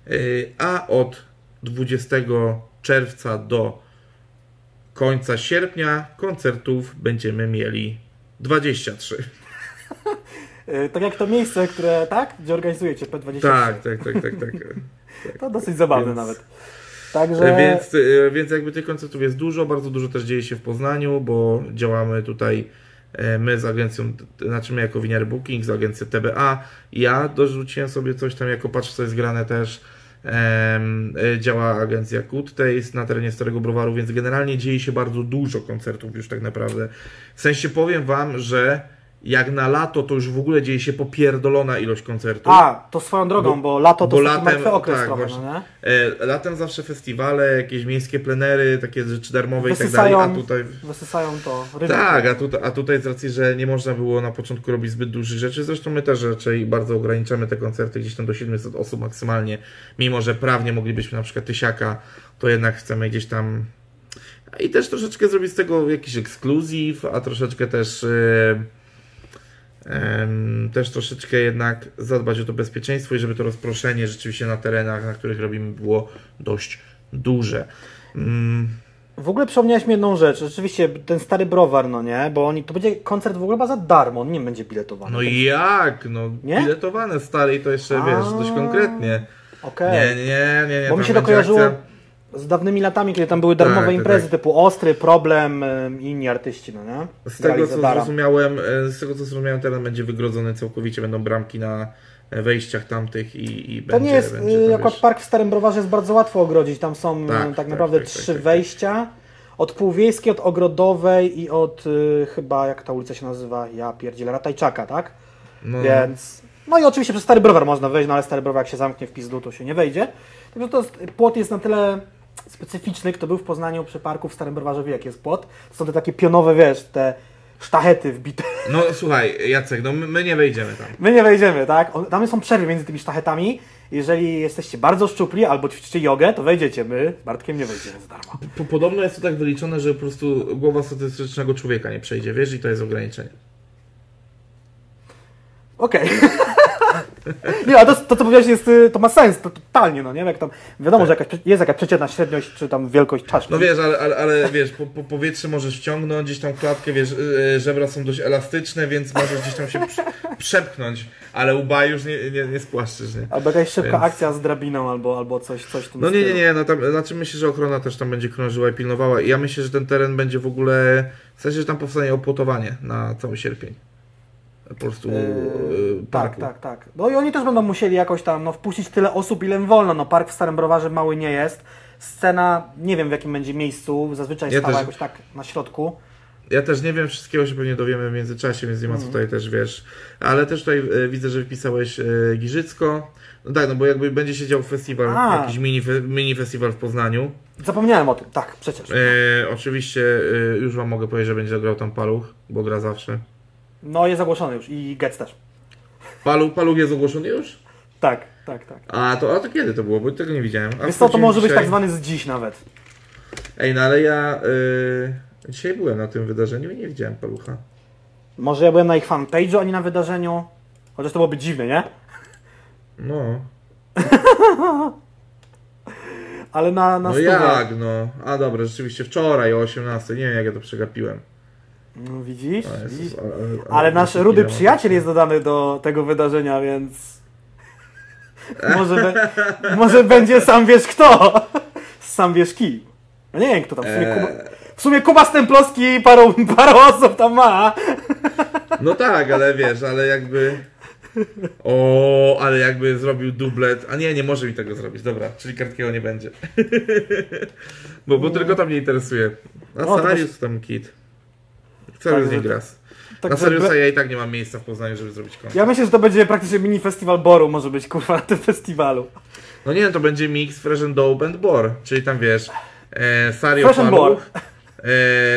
Yy, a od 20 czerwca do końca sierpnia koncertów będziemy mieli 23. Y, Tak jak to miejsce, które, tak? Gdzie organizujecie P23. Tak, tak, tak, tak, tak. To dosyć zabawne Więc- nawet. Także... Więc, yy, więc jakby tych koncertów jest dużo, bardzo dużo też dzieje się w Poznaniu, bo działamy tutaj e, my z agencją, znaczy my jako Winiary Booking, z agencją TBA. Ja dorzuciłem sobie coś tam jako patrz co jest grane też. E, działa agencja Taste na terenie Starego Browaru, więc generalnie dzieje się bardzo dużo koncertów już tak naprawdę. W sensie powiem Wam, że jak na lato to już w ogóle dzieje się popierdolona ilość koncertów. A, to swoją drogą, bo, Bo- lato to bo taki latem- okres tak, trochę, właśnie. no nie? E, Latem zawsze festiwale, jakieś miejskie plenery, takie rzeczy darmowe i tak Wysysają, dalej, a tutaj... wysysają to ryby. Tak, a tutaj, a tutaj z racji, że nie można było na początku robić zbyt dużych rzeczy, zresztą my też raczej bardzo ograniczamy te koncerty gdzieś tam do 700 osób maksymalnie, mimo że prawnie moglibyśmy na przykład tysiaka, to jednak chcemy gdzieś tam i też troszeczkę zrobić z tego jakiś ekskluzyw, a troszeczkę też em, też troszeczkę jednak zadbać o to bezpieczeństwo i żeby to rozproszenie rzeczywiście na terenach, na których robimy było dość duże. Mm, W ogóle przypomniałeś mi jedną rzecz. Rzeczywiście ten stary browar, no nie? Bo oni, to będzie koncert w ogóle chyba za darmo, on nie będzie biletowany. No jak? No Nie? biletowane stary i to jeszcze A. wiesz, dość konkretnie. Okej. Nie, nie, nie, nie. Bo mi się to kojarzyło akcja. Z dawnymi latami, kiedy tam były darmowe Tak, tak, imprezy tak. typu Ostry, Problem i inni artyści, no nie? Z tego co zrozumiałem, e, z tego co zrozumiałem, teren będzie wygrodzony całkowicie, będą bramki na e, wejściach tamtych i, i To będzie, nie jest, będzie y, to, akurat wiesz, park w Starym Browarze jest bardzo łatwo ogrodzić. Tam są Tak, tak, tak, naprawdę tak, trzy wejścia. Od Półwiejskiej, od Ogrodowej i od y, chyba, jak ta ulica się nazywa? Ja pierdzielę, Ratajczaka, tak? no, Więc... No i oczywiście przez Stary Browar można wejść, no ale Stary Browar jak się zamknie w pizdu, to się nie wejdzie. Także to jest, płot jest na tyle specyficzny, kto był w Poznaniu przy parku w Starym Browarze jaki jest płot. To są te takie pionowe, wiesz, te sztachety wbite. no słuchaj, Jacek, no my, my nie wejdziemy tam. My nie wejdziemy, tak? On- Tam są przerwy między tymi sztachetami. Jeżeli jesteście bardzo szczupli albo ćwiczycie jogę, to wejdziecie. My z Bartkiem nie wejdziemy za darmo. Po, podobno jest to tak wyliczone, że po prostu głowa statystycznego człowieka nie przejdzie, wiesz, i to jest ograniczenie. Okej. Nie, ale to, to co powiedziałeś jest, y, to ma sens, to totalnie, no nie? Jak tam, wiadomo, że jakaś, jest jakaś przeciętna średniość, czy tam wielkość czaszki. No wiesz, ale, ale, ale wiesz, po, po powietrze możesz wciągnąć, gdzieś tam klatkę, wiesz, yy, żebra są dość elastyczne, więc możesz gdzieś tam się prze, przepchnąć, ale łba już nie, nie, nie spłaszczysz, nie? Albo jakaś szybka Więc- akcja z drabiną, albo, albo coś, coś w tym No nie, nie, nie, no tam, znaczy myślę, że ochrona też tam będzie krążyła i pilnowała i ja myślę, że ten teren będzie w ogóle, w sensie, że tam powstanie opłotowanie na cały sierpień. Po prostu Yy, tak, tak, tak. No i oni też będą musieli jakoś tam no, wpuścić tyle osób, ile im wolno. No park w Starym Browarze mały nie jest. Scena, nie wiem w jakim będzie miejscu, zazwyczaj Ja stała też- jakoś tak na środku. Ja też nie wiem, wszystkiego się pewnie dowiemy w międzyczasie, więc nie ma co Mhm. tutaj też, wiesz. Ale też tutaj e, widzę, że wpisałeś Giżycko. No tak, no bo jakby będzie się dział festiwal, A. jakiś mini, mini festiwal w Poznaniu. Zapomniałem o tym, tak, przecież. E, oczywiście już wam mogę powiedzieć, że będzie grał tam Paluch, bo gra zawsze. No jest ogłoszony już i Getz też. Paluch, Paluch jest ogłoszony już? Tak, tak, tak. A to, a to kiedy to było? Bo tego nie widziałem. A co, to wchodziłem może być dzisiaj- tak zwany z dziś nawet. Ej, no ale ja e, dzisiaj byłem na tym wydarzeniu i nie widziałem Palucha. Może ja byłem na ich fanpage'u, a nie na wydarzeniu. Chociaż to byłoby dziwne, nie? No, Ale na, na no stówę. jak no? A dobra, rzeczywiście wczoraj o 18, nie wiem jak ja to przegapiłem. No widzisz? O Jezus, widzisz? ale, ale, Ale nasz rudy przyjaciel jest dodany do tego wydarzenia, więc... może, be... może będzie sam wiesz kto. Sam wiesz ki. No nie wiem kto tam. W sumie, Eee. Kuba... w sumie Kuba Stemplowski paru, paru osób tam ma. No tak, ale wiesz, ale jakby... O, ale jakby zrobił dublet. A nie, nie może mi tego zrobić. Dobra, czyli kartkiego nie będzie. bo, bo tylko tam mnie interesuje. A No, to scenariusz tam kit. Cały Tak, gras. Tak, Na Seriusa ja i tak nie mam miejsca w Poznaniu, żeby zrobić koncert. Ja myślę, że to będzie praktycznie mini festiwal Boru może być kurwa na tym festiwalu. No nie, to będzie mix Fresh and Dope and Bor. Czyli tam wiesz, e, Sario Paluch,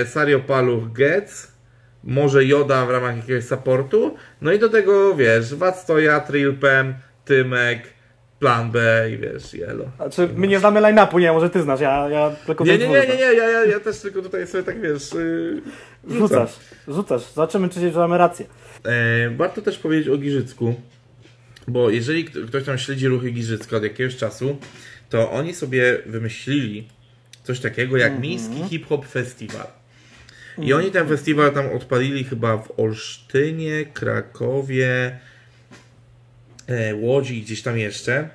e, Sario Paluch Getz, może Joda w ramach jakiegoś supportu, no i do tego wiesz, Wactoja, Trilpem, Tymek, Plan B i wiesz, Yellow. Znaczy, my nie znamy line-upu, nie, może ty znasz, ja, ja tylko Nie, nie, nie, nie, znam. nie, ja, ja, ja też tylko tutaj sobie tak wiesz, yy. Rzucasz, rzucasz. Zobaczymy, czy że mamy rację. E, warto też powiedzieć o Giżycku, bo jeżeli kto- ktoś tam śledzi ruchy Giżycka od jakiegoś czasu, to oni sobie wymyślili coś takiego jak Miejski Hip Hop Festiwal. I oni ten festiwal tam odpalili chyba w Olsztynie, Krakowie, e, Łodzi i gdzieś tam jeszcze.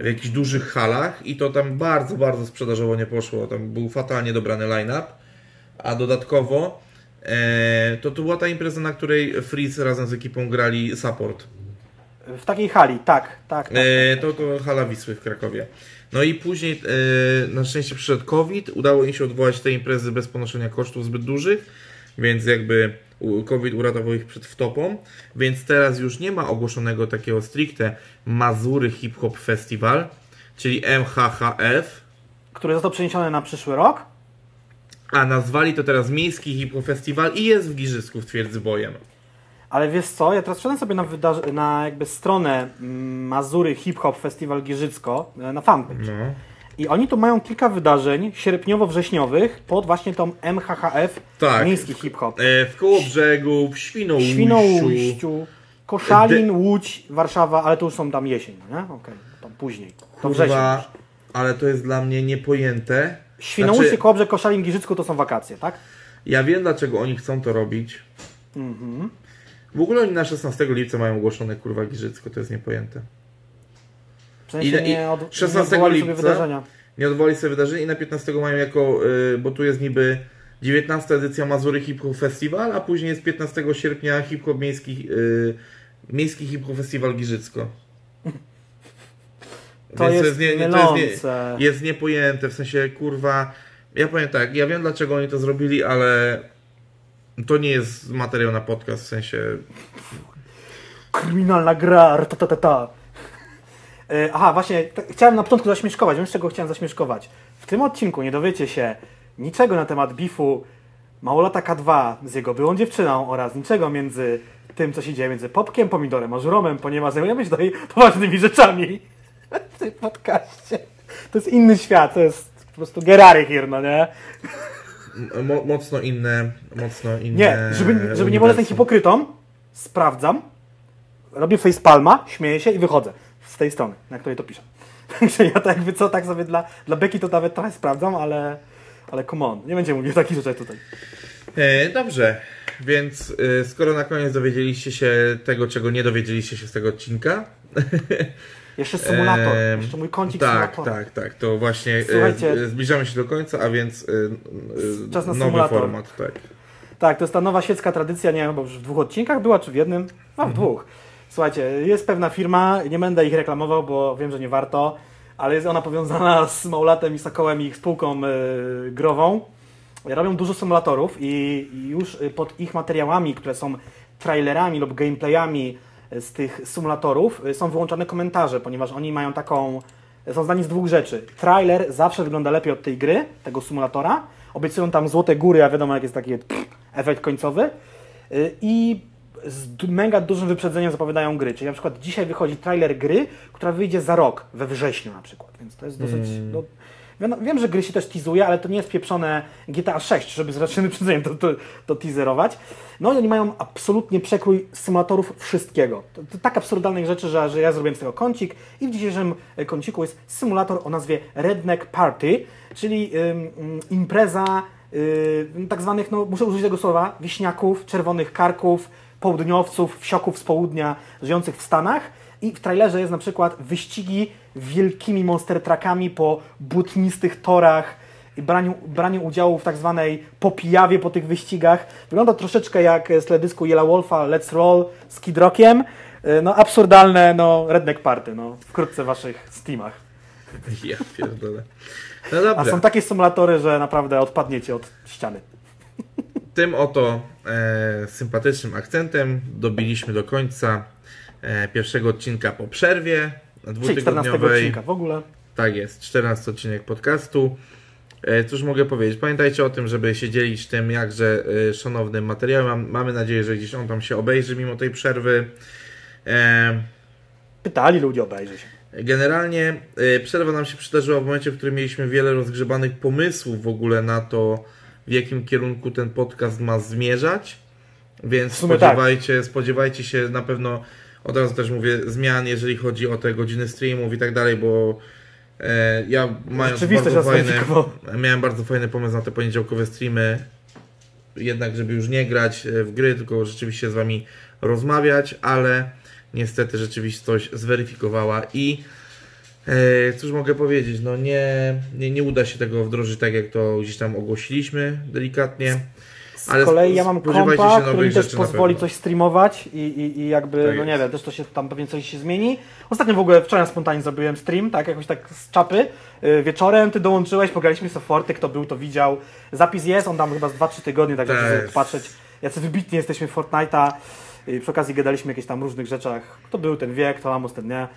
W jakichś dużych halach i to tam bardzo, bardzo sprzedażowo nie poszło. Tam był fatalnie dobrany line-up. A dodatkowo to, to była ta impreza, na której Freeze razem z ekipą grali support. W takiej hali, tak, tak. tak. E, to, to hala Wisły w Krakowie. No i później e, na szczęście przyszedł COVID, udało im się odwołać te imprezy bez ponoszenia kosztów zbyt dużych, więc jakby COVID uratował ich przed wtopą, więc teraz już nie ma ogłoszonego takiego stricte Mazury Hip Hop Festival, czyli MHHF, Który został przeniesiony na przyszły rok. A nazwali to teraz Miejski Hip Hop Festival i jest w Giżysku w Twierdzy Bojem. Ale wiesz co, ja teraz wszedłem sobie na, wydarzy- na jakby stronę mm, Mazury Hip Hop Festival Giżycko, e, na fanpage. No. I oni tu mają kilka wydarzeń sierpniowo-wrześniowych pod właśnie tą MHHF Tak. Miejski Hip Hop. E, w Kołobrzegu, w Świnoujściu. Świnoujściu, Koszalin, Łódź, Warszawa, ale to już są tam jesień, no nie? Okej, tam później. To wrzesień. Kurwa, ale to jest dla mnie niepojęte. Świnoujście, Znaczy, Kołobrzeg, Koszalin, Giżycko to są wakacje, tak? ja wiem dlaczego oni chcą to robić. Mhm. W ogóle oni na 16 lipca mają ogłoszone kurwa Giżycko, to jest niepojęte. W sensie i- nie, od, 16 nie odwołali sobie lipca? wydarzenia. Nie odwoli sobie wydarzenie i na 15 mają jako, y, bo tu jest niby 19 edycja Mazury Hip Hop Festival, a później jest 15 sierpnia Hip Hop Miejski, y, Miejski Hip Hop Festiwal Giżycko. To Więc jest nie, nie, to jest, nie, jest niepojęte, w sensie kurwa, ja powiem tak, ja wiem dlaczego oni to zrobili, ale to nie jest materiał na podcast, w sensie Kryminalna gra, ta ta ta ta. E, Aha, właśnie, t- chciałem na początku zaśmieszkować, wiem z czego chciałem zaśmieszkować. W tym odcinku nie dowiecie się niczego na temat bifu Małolata K2 z jego byłą dziewczyną oraz niczego między tym, co się dzieje między Popkiem, Pomidorem a Żuromem, ponieważ zajmujemy się tutaj poważnymi rzeczami w tym podcaście. To jest inny świat, to jest po prostu Gerary here, no nie? mo, mocno inne, mocno inne Nie, żeby, żeby nie było ten hipokrytą, sprawdzam. robię facepalma, śmieję się i wychodzę z tej strony, na której to piszę. Także ja tak jakby co, tak sobie dla, dla Beki to nawet trochę sprawdzam, ale, ale come on, nie będziemy mówił o takich rzeczach tutaj. E, dobrze, więc e, skoro na koniec dowiedzieliście się tego, czego nie dowiedzieliście się z tego odcinka. Jeszcze symulator, em, jeszcze mój kącik Tak, symulatora. tak, tak. To właśnie e, Słuchajcie. e, zbliżamy się do końca, a więc e, Czas na nowy symulator. format, tak. Tak, to jest ta nowa świecka tradycja, nie wiem, chyba już w dwóch odcinkach była, czy w jednym? A, w dwóch. Słuchajcie, jest pewna firma, nie będę ich reklamował, bo wiem, że nie warto, ale jest ona powiązana z Maulatem i Sokołem i ich spółką y, grową. Robią dużo symulatorów i, i już pod ich materiałami, które są trailerami lub gameplayami z tych symulatorów, y, są wyłączane komentarze, ponieważ oni mają taką... Są zdani z dwóch rzeczy. Trailer zawsze wygląda lepiej od tej gry, tego symulatora. Obiecują tam złote góry, a wiadomo jak jest taki pff, efekt końcowy. Y, I z mega dużym wyprzedzeniem zapowiadają gry. Czyli na przykład dzisiaj wychodzi trailer gry, która wyjdzie za rok, we wrześniu na przykład. Więc to jest dosyć. Wiem, wiem, że gry się też teasuje, ale to nie jest pieprzone GTA 6, żeby z rocznym wyprzedzeniem to, to, to teaserować. No i oni mają absolutnie przekrój symulatorów wszystkiego. To, to tak absurdalnych rzeczy, że, że ja zrobiłem z tego kącik i w dzisiejszym e, kąciku jest symulator o nazwie Redneck Party, czyli ym, impreza yy, tak zwanych, no muszę użyć tego słowa, wiśniaków, czerwonych karków, południowców, wsioków z południa żyjących w Stanach. I w trailerze jest na przykład wyścigi wielkimi monster truckami po błotnistych torach i braniu, braniu udziału w tak zwanej popijawie po tych wyścigach. Wygląda troszeczkę jak z teledysku Yellow Wolfa Let's Roll z Kid Rockiem. Yy, No absurdalne, no redneck party, no wkrótce w waszych Steamach. Ja pierdolę. No A dobrze. są takie symulatory, że naprawdę odpadniecie od ściany. Tym oto e, sympatycznym akcentem dobiliśmy do końca e, pierwszego odcinka po przerwie Czyli 14 dwutygodniowej. odcinka w ogóle. Tak jest, 14 odcinek podcastu. E, Cóż mogę powiedzieć? Pamiętajcie o tym, żeby się dzielić tym jakże e, szanownym materiałem. Mam, mamy nadzieję, że gdzieś on tam się obejrzy mimo tej przerwy. E, Pytali ludzie, obejrzy się. Generalnie przerwa nam się przydarzyła w momencie, w którym mieliśmy wiele rozgrzebanych pomysłów w ogóle na to, w jakim kierunku ten podcast ma zmierzać. Więc sumie spodziewajcie, spodziewajcie się na pewno, od razu też mówię, zmian, jeżeli chodzi o te godziny streamów i tak dalej, bo e, ja mając bardzo fajny, miałem bardzo fajny pomysł na te poniedziałkowe streamy, jednak żeby już nie grać e, w gry, tylko rzeczywiście z Wami rozmawiać, ale niestety rzeczywistość zweryfikowała i e, cóż mogę powiedzieć, no nie, nie, nie uda się tego wdrożyć tak jak to gdzieś tam ogłosiliśmy delikatnie. Z Ale kolei ja mam kompa, który mi też pozwoli coś streamować i, i, i jakby, Tak no nie wiem, też to się tam pewnie coś się zmieni. Ostatnio w ogóle wczoraj spontanicznie zrobiłem stream, tak, jakoś tak z czapy. Yy, wieczorem ty dołączyłeś, pograliśmy sobie Forty, kto był to widział. Zapis jest, on tam chyba z 2-3 tygodnie, tak Tak żeby jest. patrzeć, jacy wybitni jesteśmy w Fortnite'a. Yy, przy okazji gadaliśmy jakieś tam różnych rzeczach. Kto był, ten wie, kto Amos, ten nie.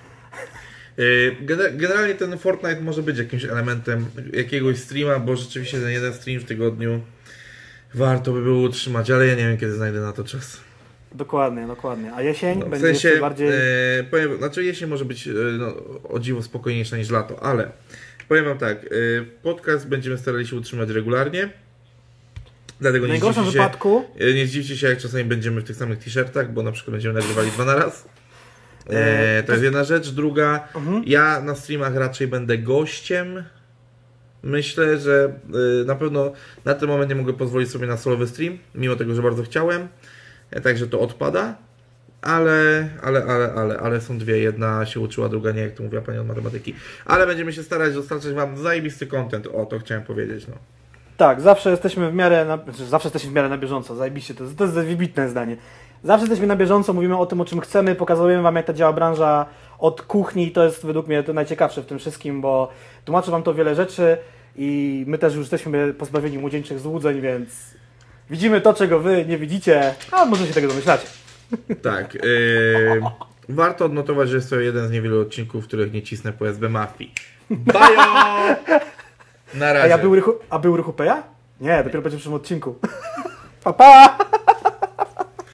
Gene- Generalnie ten Fortnite może być jakimś elementem jakiegoś streama, bo rzeczywiście ten jeden stream w tygodniu warto by było utrzymać, ale ja nie wiem kiedy znajdę na to czas. Dokładnie, dokładnie. A jesień No, w będzie sensie, bardziej... e, powiem, znaczy jesień może być e, no, o dziwo spokojniejsza niż lato, ale powiem wam tak, e, podcast będziemy starali się utrzymać regularnie, dlatego w nie najgorszym się, wypadku e, nie zdziwcie się jak czasami będziemy w tych samych t-shirtach, bo na przykład będziemy nagrywali dwa na raz. E, to jest jedna rzecz. Druga, Mhm. ja na streamach raczej będę gościem. Myślę, że y, na pewno na ten moment nie mogę pozwolić sobie na solowy stream, mimo tego, że bardzo chciałem. E, Także to odpada. Ale, ale, ale, ale, ale są dwie. Jedna się uczyła, druga nie, jak to mówiła pani od matematyki. Ale będziemy się starać dostarczać wam zajebisty content. O, to chciałem powiedzieć. No. Tak, zawsze jesteśmy w miarę, na, znaczy zawsze jesteśmy w miarę na bieżąco, zajebiście, to, to jest wybitne zdanie. Zawsze jesteśmy na bieżąco, mówimy o tym, o czym chcemy, pokazujemy Wam, jak ta działa branża od kuchni i to jest według mnie to najciekawsze w tym wszystkim, bo tłumaczy Wam to wiele rzeczy i my też już jesteśmy pozbawieni młodzieńczych złudzeń, więc widzimy to, czego Wy nie widzicie, a może się tego domyślacie. Tak. y, warto odnotować, że jest to jeden z niewielu odcinków, w których nie cisnę po SB Mafii. Bajo! Na razie. A, ja był, rychu, a był Rychu Peja? Nie, dopiero będzie w przyszłym odcinku. pa, pa!